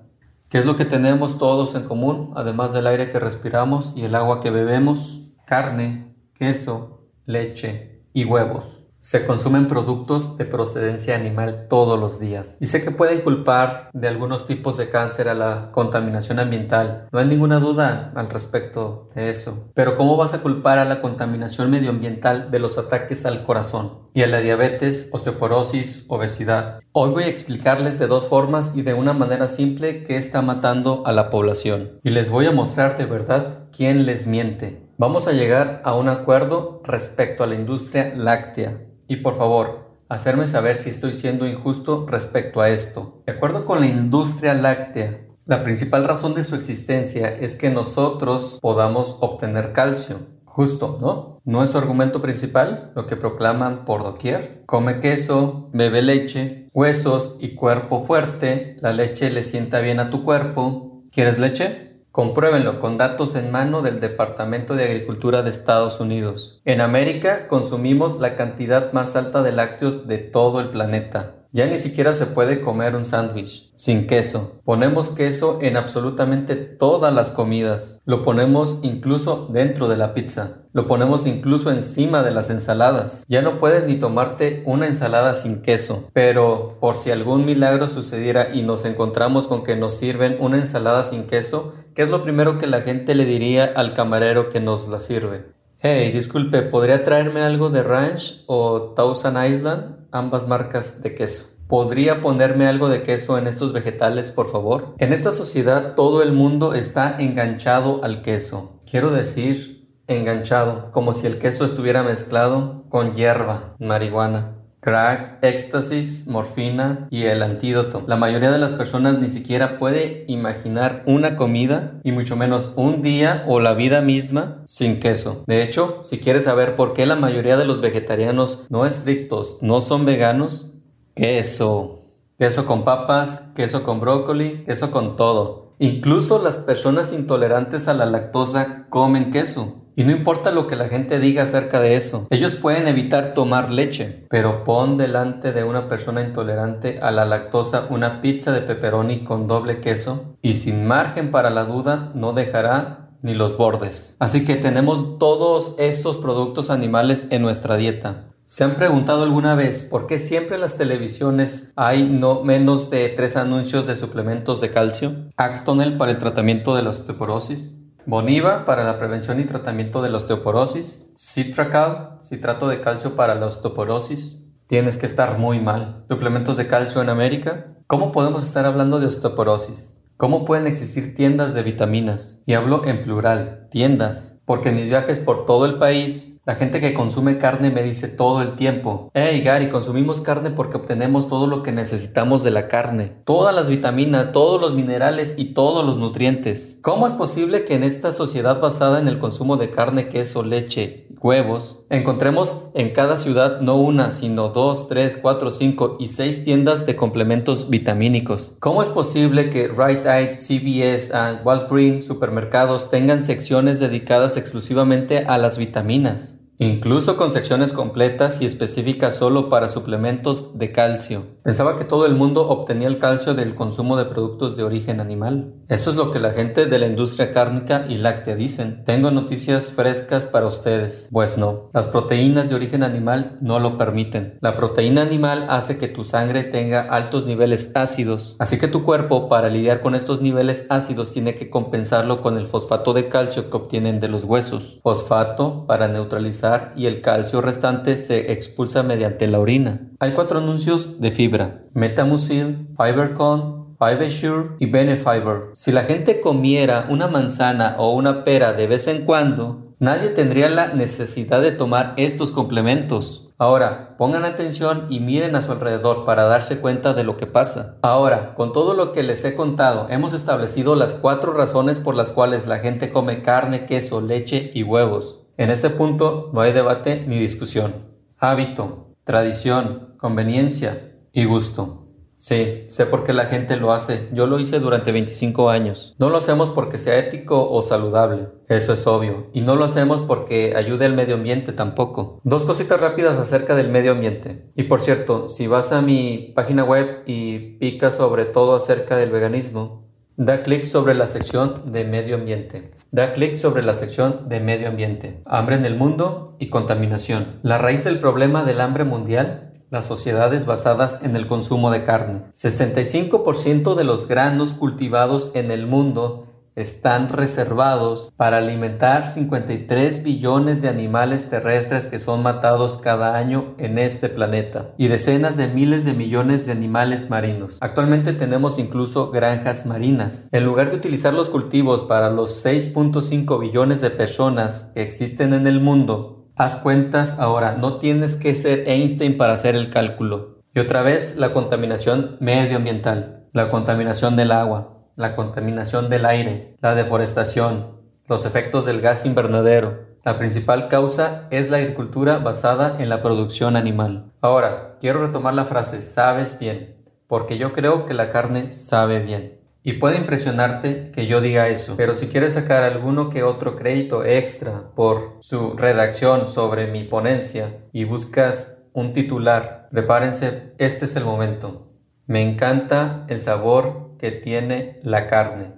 ¿Qué es lo que tenemos todos en común, además del aire que respiramos y el agua que bebemos? Carne, queso, leche y huevos. Se consumen productos de procedencia animal todos los días. Y sé que pueden culpar de algunos tipos de cáncer a la contaminación ambiental. No hay ninguna duda al respecto de eso. Pero ¿cómo vas a culpar a la contaminación medioambiental de los ataques al corazón? Y a la diabetes, osteoporosis, obesidad. Hoy voy a explicarles de dos formas y de una manera simple qué está matando a la población. Y les voy a mostrar de verdad quién les miente Vamos a llegar a un acuerdo respecto a la industria láctea. Y por favor, hacerme saber si estoy siendo injusto respecto a esto. De acuerdo con la industria láctea, la principal razón de su existencia es que nosotros podamos obtener calcio. Justo, ¿no? ¿No es su argumento principal lo que proclaman por doquier? Come queso, bebe leche, huesos y cuerpo fuerte. La leche le sienta bien a tu cuerpo. ¿Quieres leche? Compruébenlo con datos en mano del Departamento de Agricultura de Estados Unidos. En América consumimos la cantidad más alta de lácteos de todo el planeta. Ya ni siquiera se puede comer un sándwich sin queso. Ponemos queso en absolutamente todas las comidas. Lo ponemos incluso dentro de la pizza. Lo ponemos incluso encima de las ensaladas. Ya no puedes ni tomarte una ensalada sin queso. Pero por si algún milagro sucediera y nos encontramos con que nos sirven una ensalada sin queso, ¿qué es lo primero que la gente le diría al camarero que nos la sirve? Hey, disculpe, ¿podría traerme algo de Ranch o Thousand Island? Ambas marcas de queso. ¿Podría ponerme algo de queso en estos vegetales, por favor? En esta sociedad todo el mundo está enganchado al queso. Quiero decir, enganchado, como si el queso estuviera mezclado con hierba, marihuana crack, éxtasis, morfina y el antídoto. La mayoría de las personas ni siquiera puede imaginar una comida y mucho menos un día o la vida misma sin queso. De hecho, si quieres saber por qué la mayoría de los vegetarianos no estrictos no son veganos, queso. Queso con papas, queso con brócoli, queso con todo. Incluso las personas intolerantes a la lactosa comen queso. Y no importa lo que la gente diga acerca de eso, ellos pueden evitar tomar leche, pero pon delante de una persona intolerante a la lactosa una pizza de pepperoni con doble queso y sin margen para la duda no dejará ni los bordes. Así que tenemos todos esos productos animales en nuestra dieta. ¿Se han preguntado alguna vez por qué siempre en las televisiones hay no menos de tres anuncios de suplementos de calcio? Actonel para el tratamiento de la osteoporosis, Boniva para la prevención y tratamiento de la osteoporosis. Citracal, citrato de calcio para la osteoporosis. Tienes que estar muy mal. Suplementos de calcio en América. ¿Cómo podemos estar hablando de osteoporosis? ¿Cómo pueden existir tiendas de vitaminas? Y hablo en plural, tiendas, porque en mis viajes por todo el país la gente que consume carne me dice todo el tiempo, hey Gary, consumimos carne porque obtenemos todo lo que necesitamos de la carne, todas las vitaminas, todos los minerales y todos los nutrientes. ¿Cómo es posible que en esta sociedad basada en el consumo de carne, queso, leche, huevos, encontremos en cada ciudad no una, sino dos, tres, cuatro, cinco y seis tiendas de complementos vitamínicos? ¿Cómo es posible que Right Eye, CVS, y Walgreens, supermercados tengan secciones dedicadas exclusivamente a las vitaminas? Incluso con secciones completas y específicas solo para suplementos de calcio. Pensaba que todo el mundo obtenía el calcio del consumo de productos de origen animal. Eso es lo que la gente de la industria cárnica y láctea dicen. Tengo noticias frescas para ustedes. Pues no, las proteínas de origen animal no lo permiten. La proteína animal hace que tu sangre tenga altos niveles ácidos, así que tu cuerpo para lidiar con estos niveles ácidos tiene que compensarlo con el fosfato de calcio que obtienen de los huesos. Fosfato para neutralizar y el calcio restante se expulsa mediante la orina. Hay cuatro anuncios de fibra: Metamucil, FiberCon, FiberSure y Benefiber. Si la gente comiera una manzana o una pera de vez en cuando, nadie tendría la necesidad de tomar estos complementos. Ahora, pongan atención y miren a su alrededor para darse cuenta de lo que pasa. Ahora, con todo lo que les he contado, hemos establecido las cuatro razones por las cuales la gente come carne, queso, leche y huevos. En este punto no hay debate ni discusión. Hábito, tradición, conveniencia y gusto. Sí, sé por qué la gente lo hace. Yo lo hice durante 25 años. No lo hacemos porque sea ético o saludable. Eso es obvio. Y no lo hacemos porque ayude al medio ambiente tampoco. Dos cositas rápidas acerca del medio ambiente. Y por cierto, si vas a mi página web y picas sobre todo acerca del veganismo, Da clic sobre la sección de medio ambiente. Da clic sobre la sección de medio ambiente. Hambre en el mundo y contaminación. La raíz del problema del hambre mundial las sociedades basadas en el consumo de carne. 65% de los granos cultivados en el mundo están reservados para alimentar 53 billones de animales terrestres que son matados cada año en este planeta y decenas de miles de millones de animales marinos. Actualmente tenemos incluso granjas marinas. En lugar de utilizar los cultivos para los 6.5 billones de personas que existen en el mundo, haz cuentas ahora, no tienes que ser Einstein para hacer el cálculo. Y otra vez la contaminación medioambiental, la contaminación del agua, la contaminación del aire, la deforestación, los efectos del gas invernadero. La principal causa es la agricultura basada en la producción animal. Ahora, quiero retomar la frase sabes bien, porque yo creo que la carne sabe bien. Y puede impresionarte que yo diga eso, pero si quieres sacar alguno que otro crédito extra por su redacción sobre mi ponencia y buscas un titular, prepárense, este es el momento. Me encanta el sabor que tiene la carne.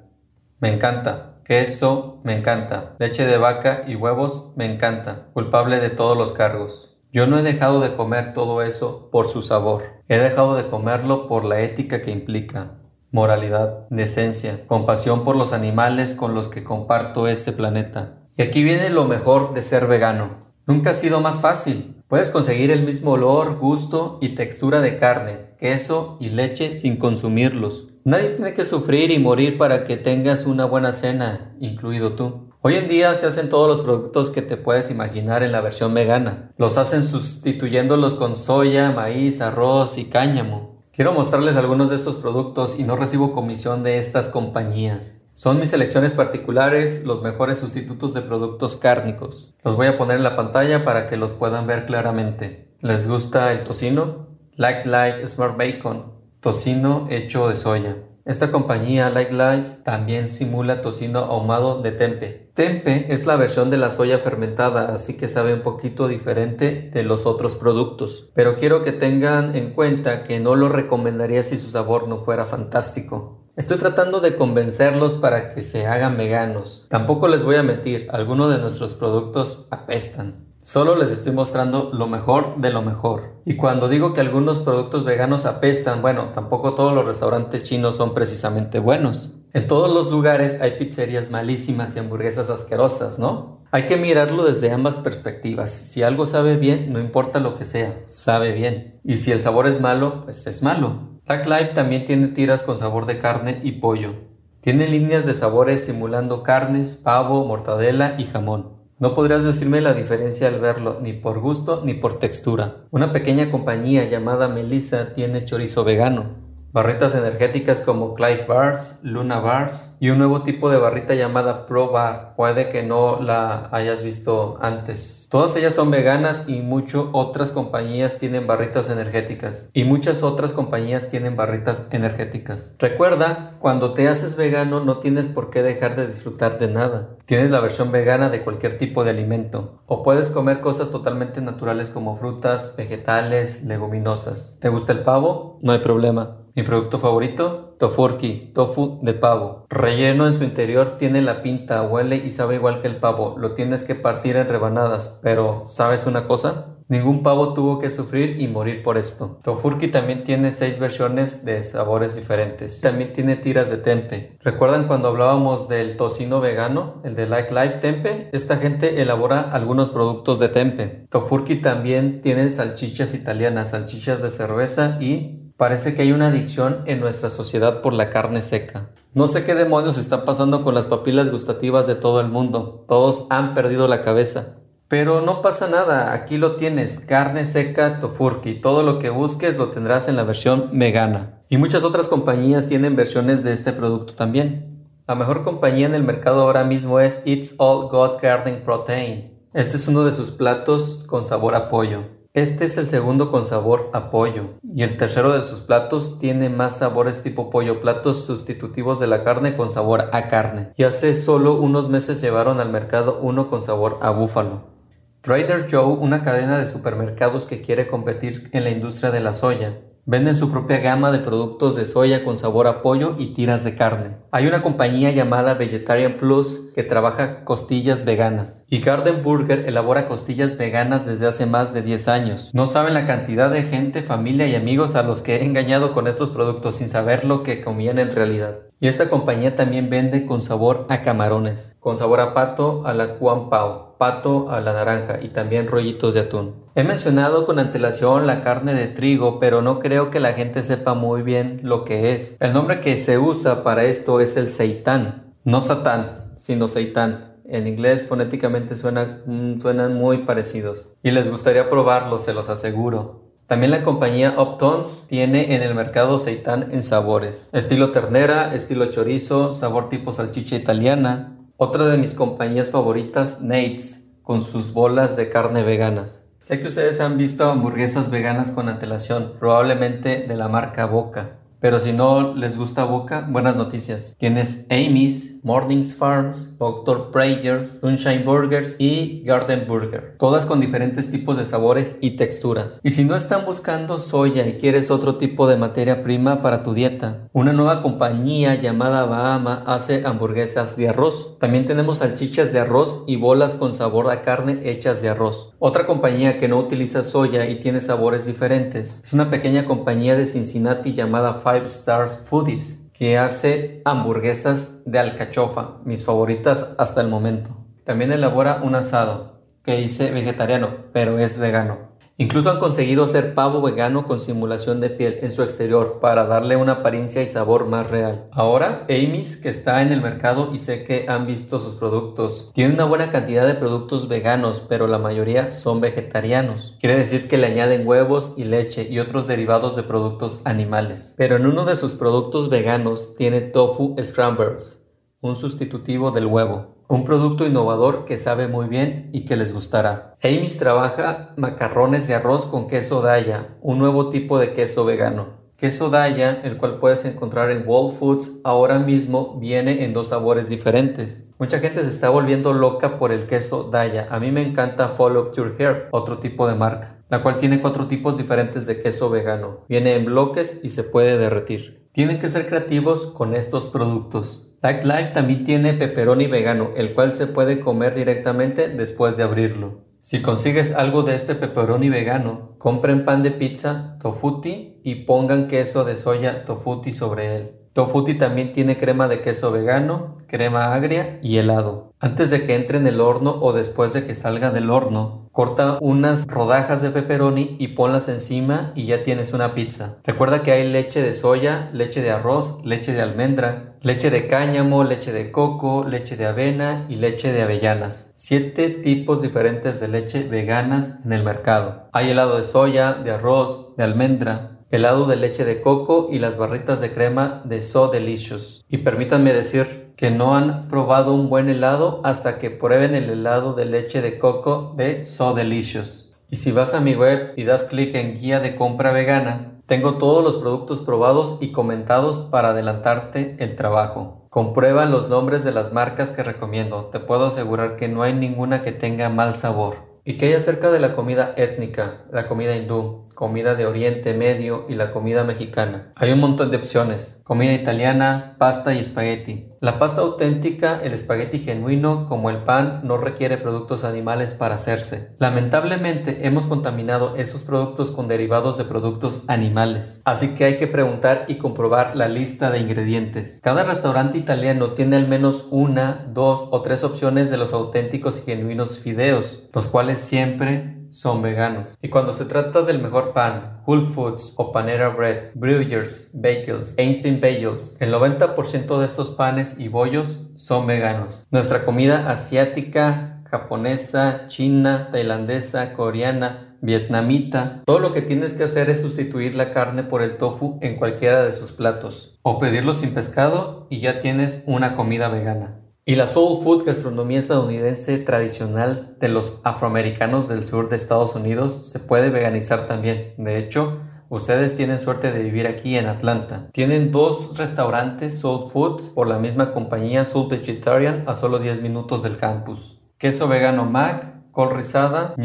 Me encanta. Queso, me encanta. Leche de vaca y huevos, me encanta. Culpable de todos los cargos. Yo no he dejado de comer todo eso por su sabor. He dejado de comerlo por la ética que implica. Moralidad, decencia, compasión por los animales con los que comparto este planeta. Y aquí viene lo mejor de ser vegano. Nunca ha sido más fácil. Puedes conseguir el mismo olor, gusto y textura de carne, queso y leche sin consumirlos. Nadie tiene que sufrir y morir para que tengas una buena cena, incluido tú. Hoy en día se hacen todos los productos que te puedes imaginar en la versión vegana. Los hacen sustituyéndolos con soya, maíz, arroz y cáñamo. Quiero mostrarles algunos de estos productos y no recibo comisión de estas compañías. Son mis selecciones particulares, los mejores sustitutos de productos cárnicos. Los voy a poner en la pantalla para que los puedan ver claramente. ¿Les gusta el tocino? Like Life Smart Bacon tocino hecho de soya. Esta compañía Like Life también simula tocino ahumado de tempe. Tempe es la versión de la soya fermentada, así que sabe un poquito diferente de los otros productos. Pero quiero que tengan en cuenta que no lo recomendaría si su sabor no fuera fantástico. Estoy tratando de convencerlos para que se hagan veganos. Tampoco les voy a mentir, algunos de nuestros productos apestan. Solo les estoy mostrando lo mejor de lo mejor. Y cuando digo que algunos productos veganos apestan, bueno, tampoco todos los restaurantes chinos son precisamente buenos. En todos los lugares hay pizzerías malísimas y hamburguesas asquerosas, ¿no? Hay que mirarlo desde ambas perspectivas. Si algo sabe bien, no importa lo que sea, sabe bien. Y si el sabor es malo, pues es malo. Black Life también tiene tiras con sabor de carne y pollo. Tiene líneas de sabores simulando carnes, pavo, mortadela y jamón. No podrías decirme la diferencia al verlo, ni por gusto ni por textura. Una pequeña compañía llamada Melissa tiene chorizo vegano, barritas energéticas como Clive Bars, Luna Bars y un nuevo tipo de barrita llamada Pro Bar. Puede que no la hayas visto antes. Todas ellas son veganas y muchas otras compañías tienen barritas energéticas. Y muchas otras compañías tienen barritas energéticas. Recuerda, cuando te haces vegano no tienes por qué dejar de disfrutar de nada. Tienes la versión vegana de cualquier tipo de alimento. O puedes comer cosas totalmente naturales como frutas, vegetales, leguminosas. ¿Te gusta el pavo? No hay problema. Mi producto favorito, Tofurki, tofu de pavo. Relleno en su interior tiene la pinta, huele y sabe igual que el pavo. Lo tienes que partir en rebanadas, pero ¿sabes una cosa? Ningún pavo tuvo que sufrir y morir por esto. Tofurki también tiene seis versiones de sabores diferentes. También tiene tiras de tempe. ¿Recuerdan cuando hablábamos del tocino vegano, el de Like Life Tempe? Esta gente elabora algunos productos de tempe. Tofurki también tiene salchichas italianas, salchichas de cerveza y Parece que hay una adicción en nuestra sociedad por la carne seca. No sé qué demonios está pasando con las papilas gustativas de todo el mundo. Todos han perdido la cabeza. Pero no pasa nada, aquí lo tienes, carne seca tofurki. Todo lo que busques lo tendrás en la versión vegana. Y muchas otras compañías tienen versiones de este producto también. La mejor compañía en el mercado ahora mismo es It's All God Garden Protein. Este es uno de sus platos con sabor a pollo. Este es el segundo con sabor a pollo y el tercero de sus platos tiene más sabores tipo pollo, platos sustitutivos de la carne con sabor a carne. Y hace solo unos meses llevaron al mercado uno con sabor a búfalo. Trader Joe, una cadena de supermercados que quiere competir en la industria de la soya, Venden su propia gama de productos de soya con sabor a pollo y tiras de carne. Hay una compañía llamada Vegetarian Plus que trabaja costillas veganas. Y Garden Burger elabora costillas veganas desde hace más de 10 años. No saben la cantidad de gente, familia y amigos a los que he engañado con estos productos sin saber lo que comían en realidad. Y esta compañía también vende con sabor a camarones, con sabor a pato a la Juan Pao, pato a la naranja y también rollitos de atún. He mencionado con antelación la carne de trigo, pero no creo que la gente sepa muy bien lo que es. El nombre que se usa para esto es el seitán, no satán, sino seitán. En inglés fonéticamente mm, suenan muy parecidos. Y les gustaría probarlo, se los aseguro. También la compañía Optons tiene en el mercado seitán en sabores. Estilo ternera, estilo chorizo, sabor tipo salchicha italiana. Otra de mis compañías favoritas, Nate's, con sus bolas de carne veganas. Sé que ustedes han visto hamburguesas veganas con antelación, probablemente de la marca Boca. Pero si no les gusta Boca, buenas noticias. Tienes Amy's, Mornings Farms, Dr. Prayers, Sunshine Burgers y Garden Burger. Todas con diferentes tipos de sabores y texturas. Y si no están buscando soya y quieres otro tipo de materia prima para tu dieta, una nueva compañía llamada Bahama hace hamburguesas de arroz. También tenemos salchichas de arroz y bolas con sabor a carne hechas de arroz. Otra compañía que no utiliza soya y tiene sabores diferentes es una pequeña compañía de Cincinnati llamada Five Stars Foodies que hace hamburguesas de alcachofa, mis favoritas hasta el momento. También elabora un asado que dice vegetariano, pero es vegano. Incluso han conseguido hacer pavo vegano con simulación de piel en su exterior para darle una apariencia y sabor más real. Ahora, Amy's, que está en el mercado y sé que han visto sus productos, tiene una buena cantidad de productos veganos, pero la mayoría son vegetarianos. Quiere decir que le añaden huevos y leche y otros derivados de productos animales. Pero en uno de sus productos veganos tiene tofu scramblers, un sustitutivo del huevo. Un producto innovador que sabe muy bien y que les gustará. Amy's trabaja macarrones de arroz con queso Daya, un nuevo tipo de queso vegano. Queso Daya, el cual puedes encontrar en Whole Foods, ahora mismo viene en dos sabores diferentes. Mucha gente se está volviendo loca por el queso Daya. A mí me encanta Follow Your Hair, otro tipo de marca, la cual tiene cuatro tipos diferentes de queso vegano. Viene en bloques y se puede derretir. Tienen que ser creativos con estos productos. Tag Life también tiene pepperoni vegano, el cual se puede comer directamente después de abrirlo. Si consigues algo de este pepperoni vegano, compren pan de pizza tofuti y pongan queso de soya tofuti sobre él. Tofuti también tiene crema de queso vegano, crema agria y helado. Antes de que entre en el horno o después de que salga del horno, corta unas rodajas de pepperoni y ponlas encima y ya tienes una pizza. Recuerda que hay leche de soya, leche de arroz, leche de almendra, leche de cáñamo, leche de coco, leche de avena y leche de avellanas. Siete tipos diferentes de leche veganas en el mercado. Hay helado de soya, de arroz, de almendra, helado de leche de coco y las barritas de crema de So Delicious. Y permítanme decir que no han probado un buen helado hasta que prueben el helado de leche de coco de So Delicious. Y si vas a mi web y das clic en guía de compra vegana, tengo todos los productos probados y comentados para adelantarte el trabajo. Comprueba los nombres de las marcas que recomiendo. Te puedo asegurar que no hay ninguna que tenga mal sabor. ¿Y qué hay acerca de la comida étnica, la comida hindú? Comida de Oriente Medio y la comida mexicana. Hay un montón de opciones. Comida italiana, pasta y espagueti. La pasta auténtica, el espagueti genuino, como el pan, no requiere productos animales para hacerse. Lamentablemente hemos contaminado esos productos con derivados de productos animales. Así que hay que preguntar y comprobar la lista de ingredientes. Cada restaurante italiano tiene al menos una, dos o tres opciones de los auténticos y genuinos fideos, los cuales siempre son veganos. Y cuando se trata del mejor pan, Whole Foods o Panera Bread, Brewers, Bagels, Einstein Bagels, el 90% de estos panes y bollos son veganos. Nuestra comida asiática, japonesa, china, tailandesa, coreana, vietnamita, todo lo que tienes que hacer es sustituir la carne por el tofu en cualquiera de sus platos o pedirlo sin pescado y ya tienes una comida vegana. Y la soul food gastronomía estadounidense tradicional de los afroamericanos del sur de Estados Unidos se puede veganizar también. De hecho, ustedes tienen suerte de vivir aquí en Atlanta. Tienen dos restaurantes soul food por la misma compañía Soul Vegetarian a solo 10 minutos del campus. Queso vegano Mac, col rizada,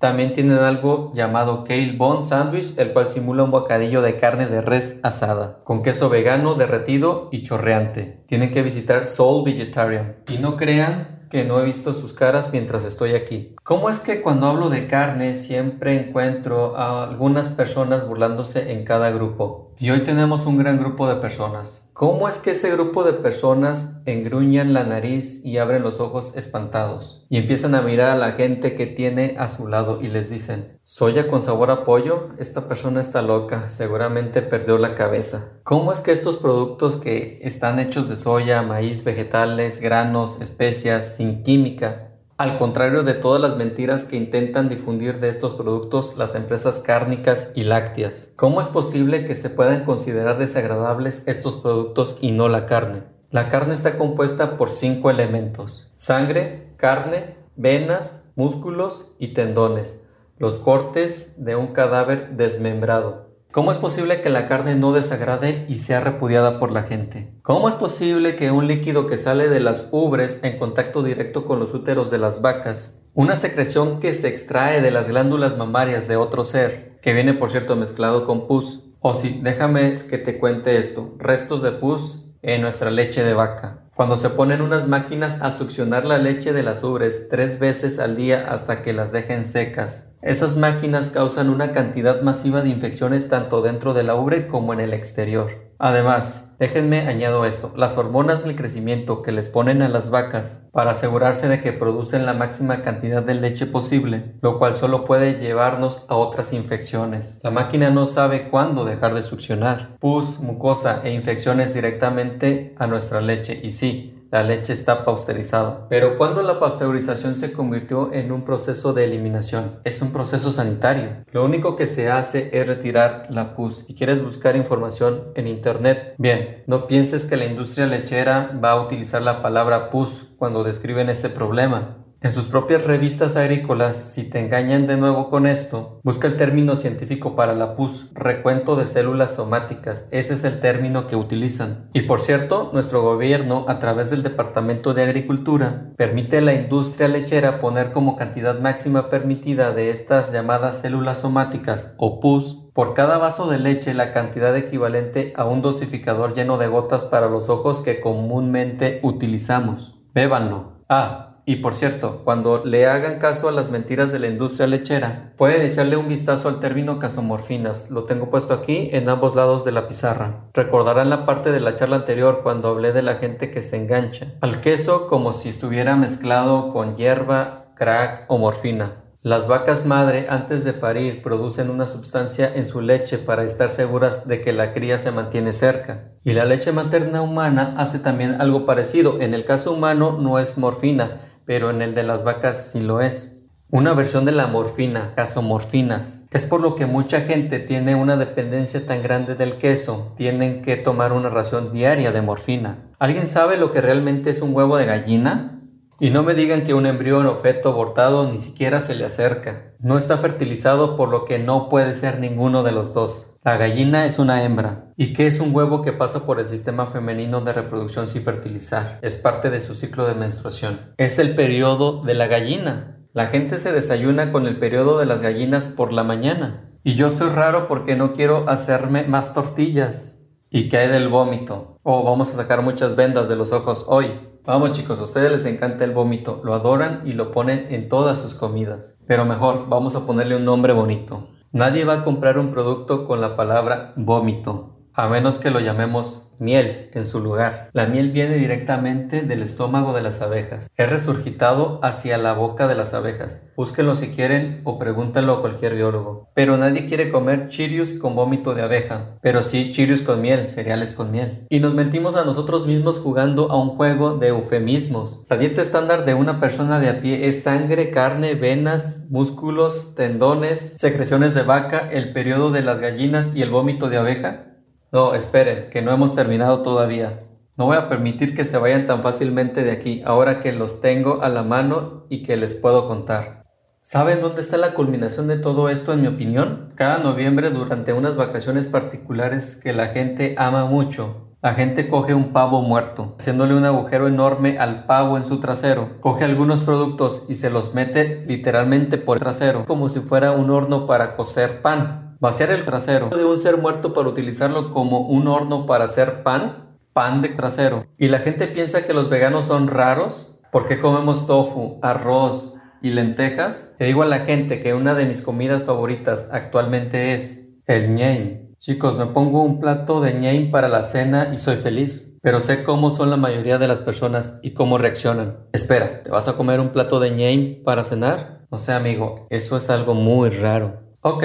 También tienen algo llamado Kale Bone Sandwich, el cual simula un bocadillo de carne de res asada, con queso vegano derretido y chorreante. Tienen que visitar Soul Vegetarian. Y no crean que no he visto sus caras mientras estoy aquí. ¿Cómo es que cuando hablo de carne siempre encuentro a algunas personas burlándose en cada grupo? Y hoy tenemos un gran grupo de personas. ¿Cómo es que ese grupo de personas engruñan la nariz y abren los ojos espantados? Y empiezan a mirar a la gente que tiene a su lado y les dicen, ¿soya con sabor a pollo? Esta persona está loca, seguramente perdió la cabeza. ¿Cómo es que estos productos que están hechos de soya, maíz, vegetales, granos, especias, sin química, al contrario de todas las mentiras que intentan difundir de estos productos las empresas cárnicas y lácteas. ¿Cómo es posible que se puedan considerar desagradables estos productos y no la carne? La carne está compuesta por cinco elementos. Sangre, carne, venas, músculos y tendones. Los cortes de un cadáver desmembrado. ¿Cómo es posible que la carne no desagrade y sea repudiada por la gente? ¿Cómo es posible que un líquido que sale de las ubres en contacto directo con los úteros de las vacas, una secreción que se extrae de las glándulas mamarias de otro ser, que viene por cierto mezclado con pus, o sí, déjame que te cuente esto, restos de pus en nuestra leche de vaca, cuando se ponen unas máquinas a succionar la leche de las ubres tres veces al día hasta que las dejen secas. Esas máquinas causan una cantidad masiva de infecciones tanto dentro de la ubre como en el exterior. Además, déjenme añado esto, las hormonas del crecimiento que les ponen a las vacas para asegurarse de que producen la máxima cantidad de leche posible, lo cual solo puede llevarnos a otras infecciones. La máquina no sabe cuándo dejar de succionar. Pus, mucosa e infecciones directamente a nuestra leche y sí, la leche está pasteurizada. Pero cuando la pasteurización se convirtió en un proceso de eliminación, es un proceso sanitario. Lo único que se hace es retirar la pus. Y quieres buscar información en internet, bien, no pienses que la industria lechera va a utilizar la palabra pus cuando describen este problema. En sus propias revistas agrícolas, si te engañan de nuevo con esto, busca el término científico para la pus, recuento de células somáticas, ese es el término que utilizan. Y por cierto, nuestro gobierno, a través del Departamento de Agricultura, permite a la industria lechera poner como cantidad máxima permitida de estas llamadas células somáticas o pus por cada vaso de leche la cantidad equivalente a un dosificador lleno de gotas para los ojos que comúnmente utilizamos. Bébanlo. Ah, y por cierto, cuando le hagan caso a las mentiras de la industria lechera, pueden echarle un vistazo al término casomorfinas. Lo tengo puesto aquí en ambos lados de la pizarra. Recordarán la parte de la charla anterior cuando hablé de la gente que se engancha al queso como si estuviera mezclado con hierba, crack o morfina. Las vacas madre antes de parir producen una sustancia en su leche para estar seguras de que la cría se mantiene cerca. Y la leche materna humana hace también algo parecido. En el caso humano no es morfina, pero en el de las vacas sí lo es. Una versión de la morfina, casomorfinas. Es por lo que mucha gente tiene una dependencia tan grande del queso, tienen que tomar una ración diaria de morfina. ¿Alguien sabe lo que realmente es un huevo de gallina? Y no me digan que un embrión o feto abortado ni siquiera se le acerca. No está fertilizado por lo que no puede ser ninguno de los dos. La gallina es una hembra. ¿Y qué es un huevo que pasa por el sistema femenino de reproducción sin fertilizar? Es parte de su ciclo de menstruación. Es el periodo de la gallina. La gente se desayuna con el periodo de las gallinas por la mañana. Y yo soy raro porque no quiero hacerme más tortillas. ¿Y qué hay del vómito? Oh, vamos a sacar muchas vendas de los ojos hoy. Vamos chicos, a ustedes les encanta el vómito, lo adoran y lo ponen en todas sus comidas. Pero mejor, vamos a ponerle un nombre bonito. Nadie va a comprar un producto con la palabra vómito, a menos que lo llamemos miel en su lugar. La miel viene directamente del estómago de las abejas. Es resurgitado hacia la boca de las abejas. Búsquenlo si quieren o pregúntenlo a cualquier biólogo. Pero nadie quiere comer chirius con vómito de abeja. Pero sí chirius con miel, cereales con miel. Y nos mentimos a nosotros mismos jugando a un juego de eufemismos. La dieta estándar de una persona de a pie es sangre, carne, venas, músculos, tendones, secreciones de vaca, el periodo de las gallinas y el vómito de abeja. No, esperen, que no hemos terminado todavía. No voy a permitir que se vayan tan fácilmente de aquí, ahora que los tengo a la mano y que les puedo contar. ¿Saben dónde está la culminación de todo esto, en mi opinión? Cada noviembre, durante unas vacaciones particulares que la gente ama mucho, la gente coge un pavo muerto, haciéndole un agujero enorme al pavo en su trasero. Coge algunos productos y se los mete literalmente por el trasero, como si fuera un horno para cocer pan. Vaciar el trasero de un ser muerto para utilizarlo como un horno para hacer pan, pan de trasero. Y la gente piensa que los veganos son raros ¿Por qué comemos tofu, arroz y lentejas? Le digo a la gente que una de mis comidas favoritas actualmente es el ñame. Chicos, me pongo un plato de ñame para la cena y soy feliz. Pero sé cómo son la mayoría de las personas y cómo reaccionan. Espera, ¿te vas a comer un plato de ñame para cenar? No sé, amigo, eso es algo muy raro. Ok,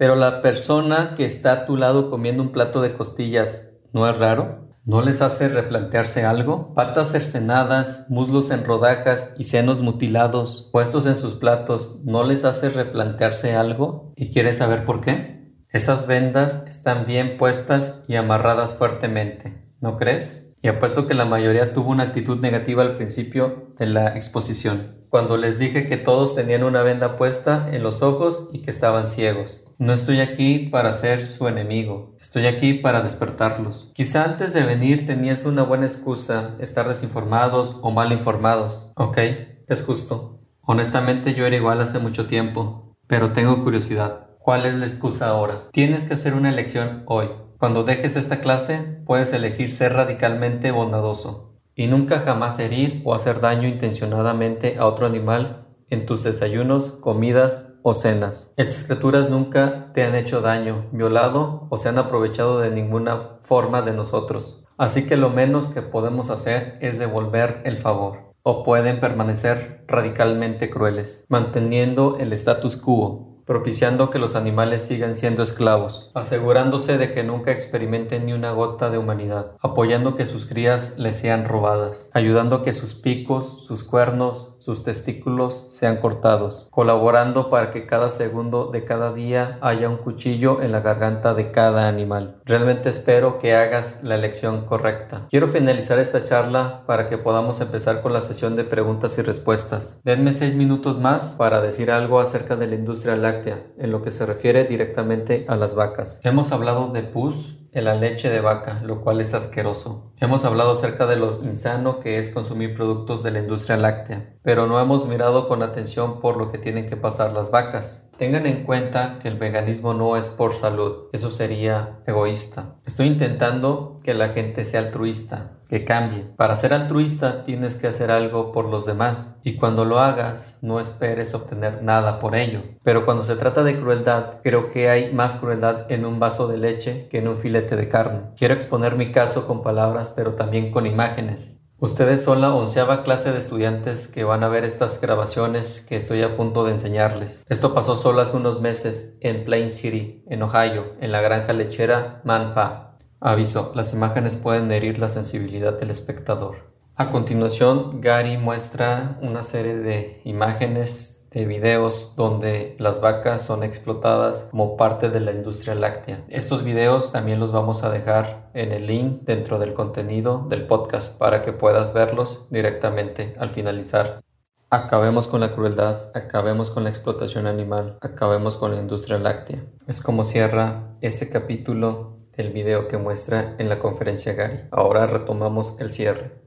pero la persona que está a tu lado comiendo un plato de costillas, ¿no es raro? ¿No les hace replantearse algo? Patas cercenadas, muslos en rodajas y senos mutilados puestos en sus platos, ¿no les hace replantearse algo? ¿Y quieres saber por qué? Esas vendas están bien puestas y amarradas fuertemente, ¿no crees? Y apuesto que la mayoría tuvo una actitud negativa al principio de la exposición, cuando les dije que todos tenían una venda puesta en los ojos y que estaban ciegos. No estoy aquí para ser su enemigo, estoy aquí para despertarlos. Quizá antes de venir tenías una buena excusa, estar desinformados o mal informados. Ok, es justo. Honestamente yo era igual hace mucho tiempo, pero tengo curiosidad. ¿Cuál es la excusa ahora? Tienes que hacer una elección hoy. Cuando dejes esta clase, puedes elegir ser radicalmente bondadoso y nunca jamás herir o hacer daño intencionadamente a otro animal en tus desayunos, comidas o cenas. Estas criaturas nunca te han hecho daño, violado o se han aprovechado de ninguna forma de nosotros. Así que lo menos que podemos hacer es devolver el favor. O pueden permanecer radicalmente crueles, manteniendo el status quo, propiciando que los animales sigan siendo esclavos, asegurándose de que nunca experimenten ni una gota de humanidad, apoyando que sus crías les sean robadas, ayudando a que sus picos, sus cuernos, sus testículos sean cortados, colaborando para que cada segundo de cada día haya un cuchillo en la garganta de cada animal. Realmente espero que hagas la elección correcta. Quiero finalizar esta charla para que podamos empezar con la sesión de preguntas y respuestas. Denme seis minutos más para decir algo acerca de la industria láctea en lo que se refiere directamente a las vacas. Hemos hablado de pus en la leche de vaca, lo cual es asqueroso. Hemos hablado acerca de lo insano que es consumir productos de la industria láctea, pero no hemos mirado con atención por lo que tienen que pasar las vacas. Tengan en cuenta que el veganismo no es por salud, eso sería egoísta. Estoy intentando que la gente sea altruista, que cambie. Para ser altruista tienes que hacer algo por los demás y cuando lo hagas no esperes obtener nada por ello. Pero cuando se trata de crueldad, creo que hay más crueldad en un vaso de leche que en un filete de carne. Quiero exponer mi caso con palabras pero también con imágenes. Ustedes son la onceava clase de estudiantes que van a ver estas grabaciones que estoy a punto de enseñarles. Esto pasó solo hace unos meses en Plain City, en Ohio, en la granja lechera Manpa. Aviso, las imágenes pueden herir la sensibilidad del espectador. A continuación, Gary muestra una serie de imágenes de videos donde las vacas son explotadas como parte de la industria láctea. Estos videos también los vamos a dejar en el link dentro del contenido del podcast para que puedas verlos directamente al finalizar. Acabemos con la crueldad, acabemos con la explotación animal, acabemos con la industria láctea. Es como cierra ese capítulo del video que muestra en la conferencia Gary. Ahora retomamos el cierre.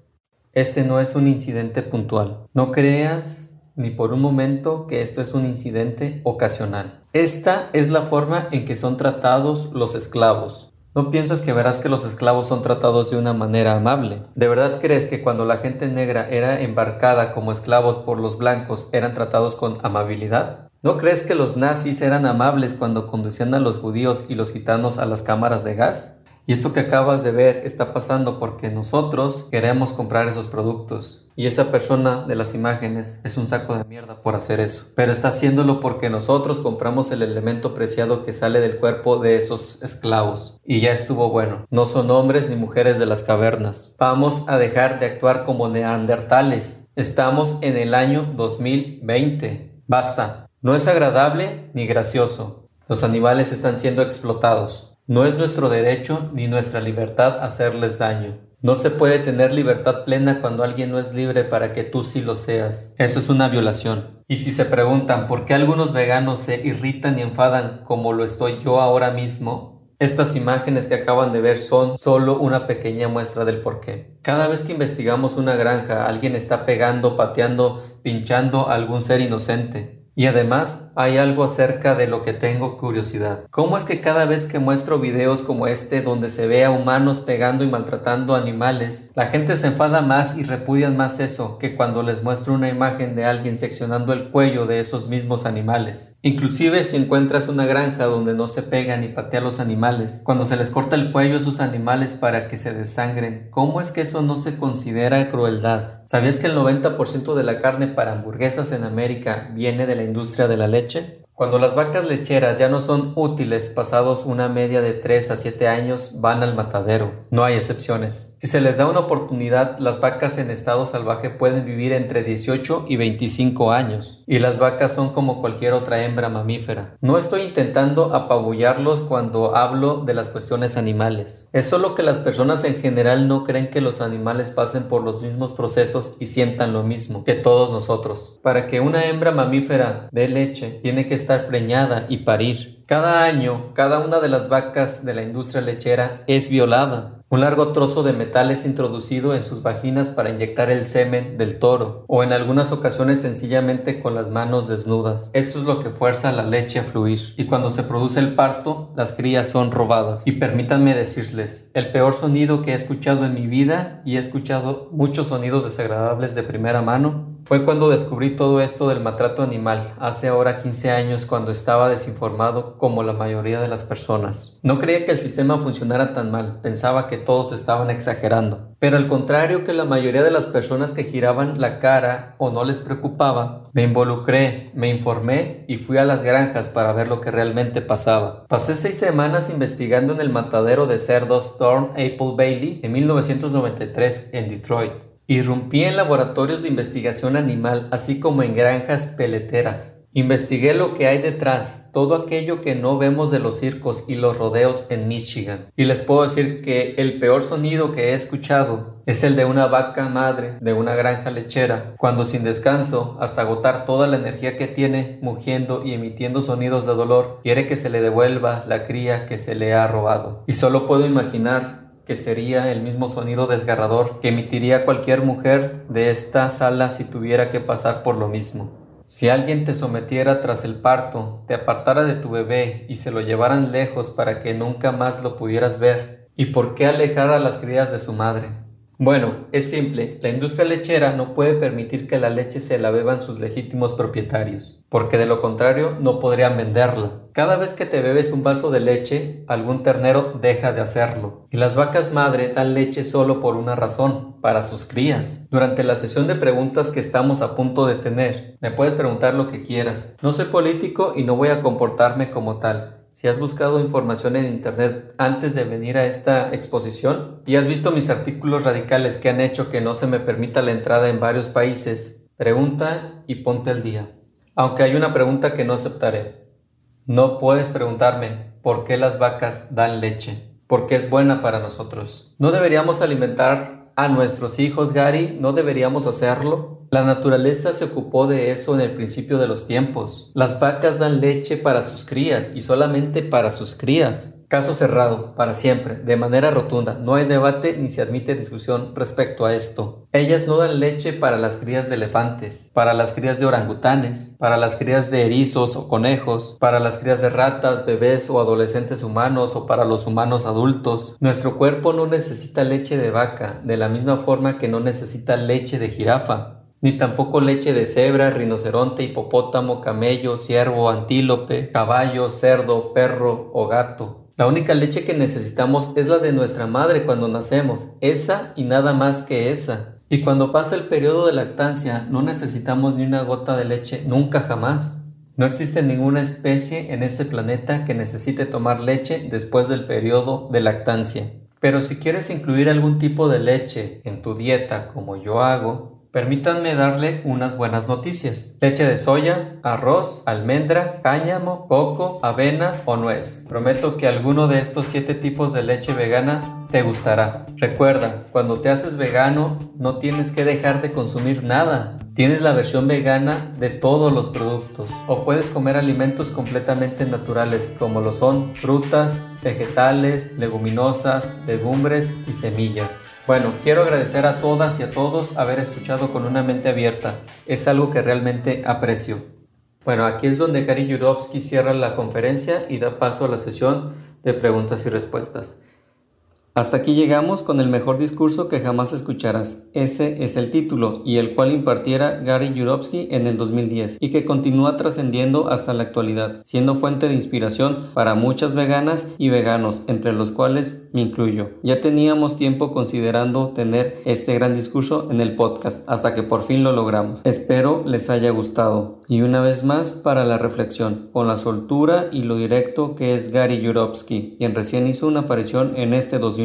Este no es un incidente puntual. No creas ni por un momento que esto es un incidente ocasional. Esta es la forma en que son tratados los esclavos. No piensas que verás que los esclavos son tratados de una manera amable. ¿De verdad crees que cuando la gente negra era embarcada como esclavos por los blancos eran tratados con amabilidad? ¿No crees que los nazis eran amables cuando conducían a los judíos y los gitanos a las cámaras de gas? Y esto que acabas de ver está pasando porque nosotros queremos comprar esos productos. Y esa persona de las imágenes es un saco de mierda por hacer eso. Pero está haciéndolo porque nosotros compramos el elemento preciado que sale del cuerpo de esos esclavos. Y ya estuvo bueno. No son hombres ni mujeres de las cavernas. Vamos a dejar de actuar como neandertales. Estamos en el año 2020. Basta. No es agradable ni gracioso. Los animales están siendo explotados. No es nuestro derecho ni nuestra libertad hacerles daño. No se puede tener libertad plena cuando alguien no es libre para que tú sí lo seas. Eso es una violación. Y si se preguntan por qué algunos veganos se irritan y enfadan como lo estoy yo ahora mismo, estas imágenes que acaban de ver son solo una pequeña muestra del porqué. Cada vez que investigamos una granja, alguien está pegando, pateando, pinchando a algún ser inocente. Y además hay algo acerca de lo que tengo curiosidad. ¿Cómo es que cada vez que muestro videos como este donde se ve a humanos pegando y maltratando animales, la gente se enfada más y repudian más eso que cuando les muestro una imagen de alguien seccionando el cuello de esos mismos animales? Inclusive si encuentras una granja donde no se pega ni patea a los animales, cuando se les corta el cuello a esos animales para que se desangren, ¿cómo es que eso no se considera crueldad? ¿Sabías que el 90% de la carne para hamburguesas en América viene de la industria de la leche? Cuando las vacas lecheras ya no son útiles pasados una media de 3 a 7 años, van al matadero. No hay excepciones. Si se les da una oportunidad, las vacas en estado salvaje pueden vivir entre 18 y 25 años. Y las vacas son como cualquier otra hembra mamífera. No estoy intentando apabullarlos cuando hablo de las cuestiones animales. Es solo que las personas en general no creen que los animales pasen por los mismos procesos y sientan lo mismo que todos nosotros. Para que una hembra mamífera dé leche, tiene que estar preñada y parir. Cada año, cada una de las vacas de la industria lechera es violada. Un largo trozo de metal es introducido en sus vaginas para inyectar el semen del toro, o en algunas ocasiones sencillamente con las manos desnudas. Esto es lo que fuerza la leche a fluir, y cuando se produce el parto, las crías son robadas. Y permítanme decirles, el peor sonido que he escuchado en mi vida, y he escuchado muchos sonidos desagradables de primera mano, fue cuando descubrí todo esto del maltrato animal, hace ahora 15 años cuando estaba desinformado como la mayoría de las personas. No creía que el sistema funcionara tan mal, pensaba que todos estaban exagerando. Pero al contrario que la mayoría de las personas que giraban la cara o no les preocupaba, me involucré, me informé y fui a las granjas para ver lo que realmente pasaba. Pasé seis semanas investigando en el matadero de cerdos Thorn Apple Bailey en 1993 en Detroit. Irrumpí en laboratorios de investigación animal, así como en granjas peleteras. Investigué lo que hay detrás, todo aquello que no vemos de los circos y los rodeos en Michigan. Y les puedo decir que el peor sonido que he escuchado es el de una vaca madre de una granja lechera, cuando sin descanso, hasta agotar toda la energía que tiene, mugiendo y emitiendo sonidos de dolor, quiere que se le devuelva la cría que se le ha robado. Y solo puedo imaginar que sería el mismo sonido desgarrador que emitiría cualquier mujer de esta sala si tuviera que pasar por lo mismo. Si alguien te sometiera tras el parto, te apartara de tu bebé y se lo llevaran lejos para que nunca más lo pudieras ver, ¿y por qué alejar a las crías de su madre? Bueno, es simple, la industria lechera no puede permitir que la leche se la beban sus legítimos propietarios, porque de lo contrario no podrían venderla. Cada vez que te bebes un vaso de leche, algún ternero deja de hacerlo. Y las vacas madre dan leche solo por una razón, para sus crías. Durante la sesión de preguntas que estamos a punto de tener, me puedes preguntar lo que quieras. No soy político y no voy a comportarme como tal. Si has buscado información en Internet antes de venir a esta exposición y has visto mis artículos radicales que han hecho que no se me permita la entrada en varios países, pregunta y ponte al día. Aunque hay una pregunta que no aceptaré. No puedes preguntarme por qué las vacas dan leche, porque es buena para nosotros. ¿No deberíamos alimentar a nuestros hijos, Gary, ¿no deberíamos hacerlo? La naturaleza se ocupó de eso en el principio de los tiempos. Las vacas dan leche para sus crías y solamente para sus crías. Caso cerrado, para siempre, de manera rotunda. No hay debate ni se admite discusión respecto a esto. Ellas no dan leche para las crías de elefantes, para las crías de orangutanes, para las crías de erizos o conejos, para las crías de ratas, bebés o adolescentes humanos o para los humanos adultos. Nuestro cuerpo no necesita leche de vaca, de la misma forma que no necesita leche de jirafa ni tampoco leche de cebra, rinoceronte, hipopótamo, camello, ciervo, antílope, caballo, cerdo, perro o gato. La única leche que necesitamos es la de nuestra madre cuando nacemos, esa y nada más que esa. Y cuando pasa el periodo de lactancia no necesitamos ni una gota de leche nunca jamás. No existe ninguna especie en este planeta que necesite tomar leche después del periodo de lactancia. Pero si quieres incluir algún tipo de leche en tu dieta como yo hago, Permítanme darle unas buenas noticias. Leche de soya, arroz, almendra, cáñamo, coco, avena o nuez. Prometo que alguno de estos siete tipos de leche vegana te gustará. Recuerda, cuando te haces vegano no tienes que dejar de consumir nada. Tienes la versión vegana de todos los productos. O puedes comer alimentos completamente naturales como lo son frutas, vegetales, leguminosas, legumbres y semillas. Bueno, quiero agradecer a todas y a todos haber escuchado con una mente abierta. Es algo que realmente aprecio. Bueno, aquí es donde Gary Yurovsky cierra la conferencia y da paso a la sesión de preguntas y respuestas. Hasta aquí llegamos con el mejor discurso que jamás escucharás. Ese es el título y el cual impartiera Gary Yurovsky en el 2010 y que continúa trascendiendo hasta la actualidad, siendo fuente de inspiración para muchas veganas y veganos, entre los cuales me incluyo. Ya teníamos tiempo considerando tener este gran discurso en el podcast, hasta que por fin lo logramos. Espero les haya gustado. Y una vez más para la reflexión, con la soltura y lo directo que es Gary Yurovsky, quien recién hizo una aparición en este 2010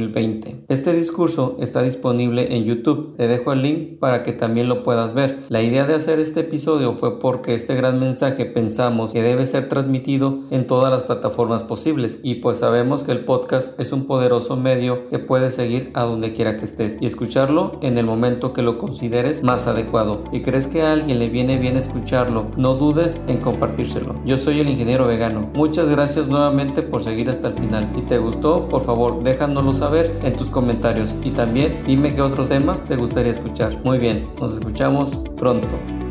este discurso está disponible en YouTube, te dejo el link para que también lo puedas ver. La idea de hacer este episodio fue porque este gran mensaje pensamos que debe ser transmitido en todas las plataformas posibles y pues sabemos que el podcast es un poderoso medio que puedes seguir a donde quiera que estés y escucharlo en el momento que lo consideres más adecuado. Si crees que a alguien le viene bien escucharlo, no dudes en compartírselo. Yo soy el ingeniero vegano. Muchas gracias nuevamente por seguir hasta el final. Si te gustó, por favor déjanoslo saber ver en tus comentarios y también dime qué otros temas te gustaría escuchar. Muy bien, nos escuchamos pronto.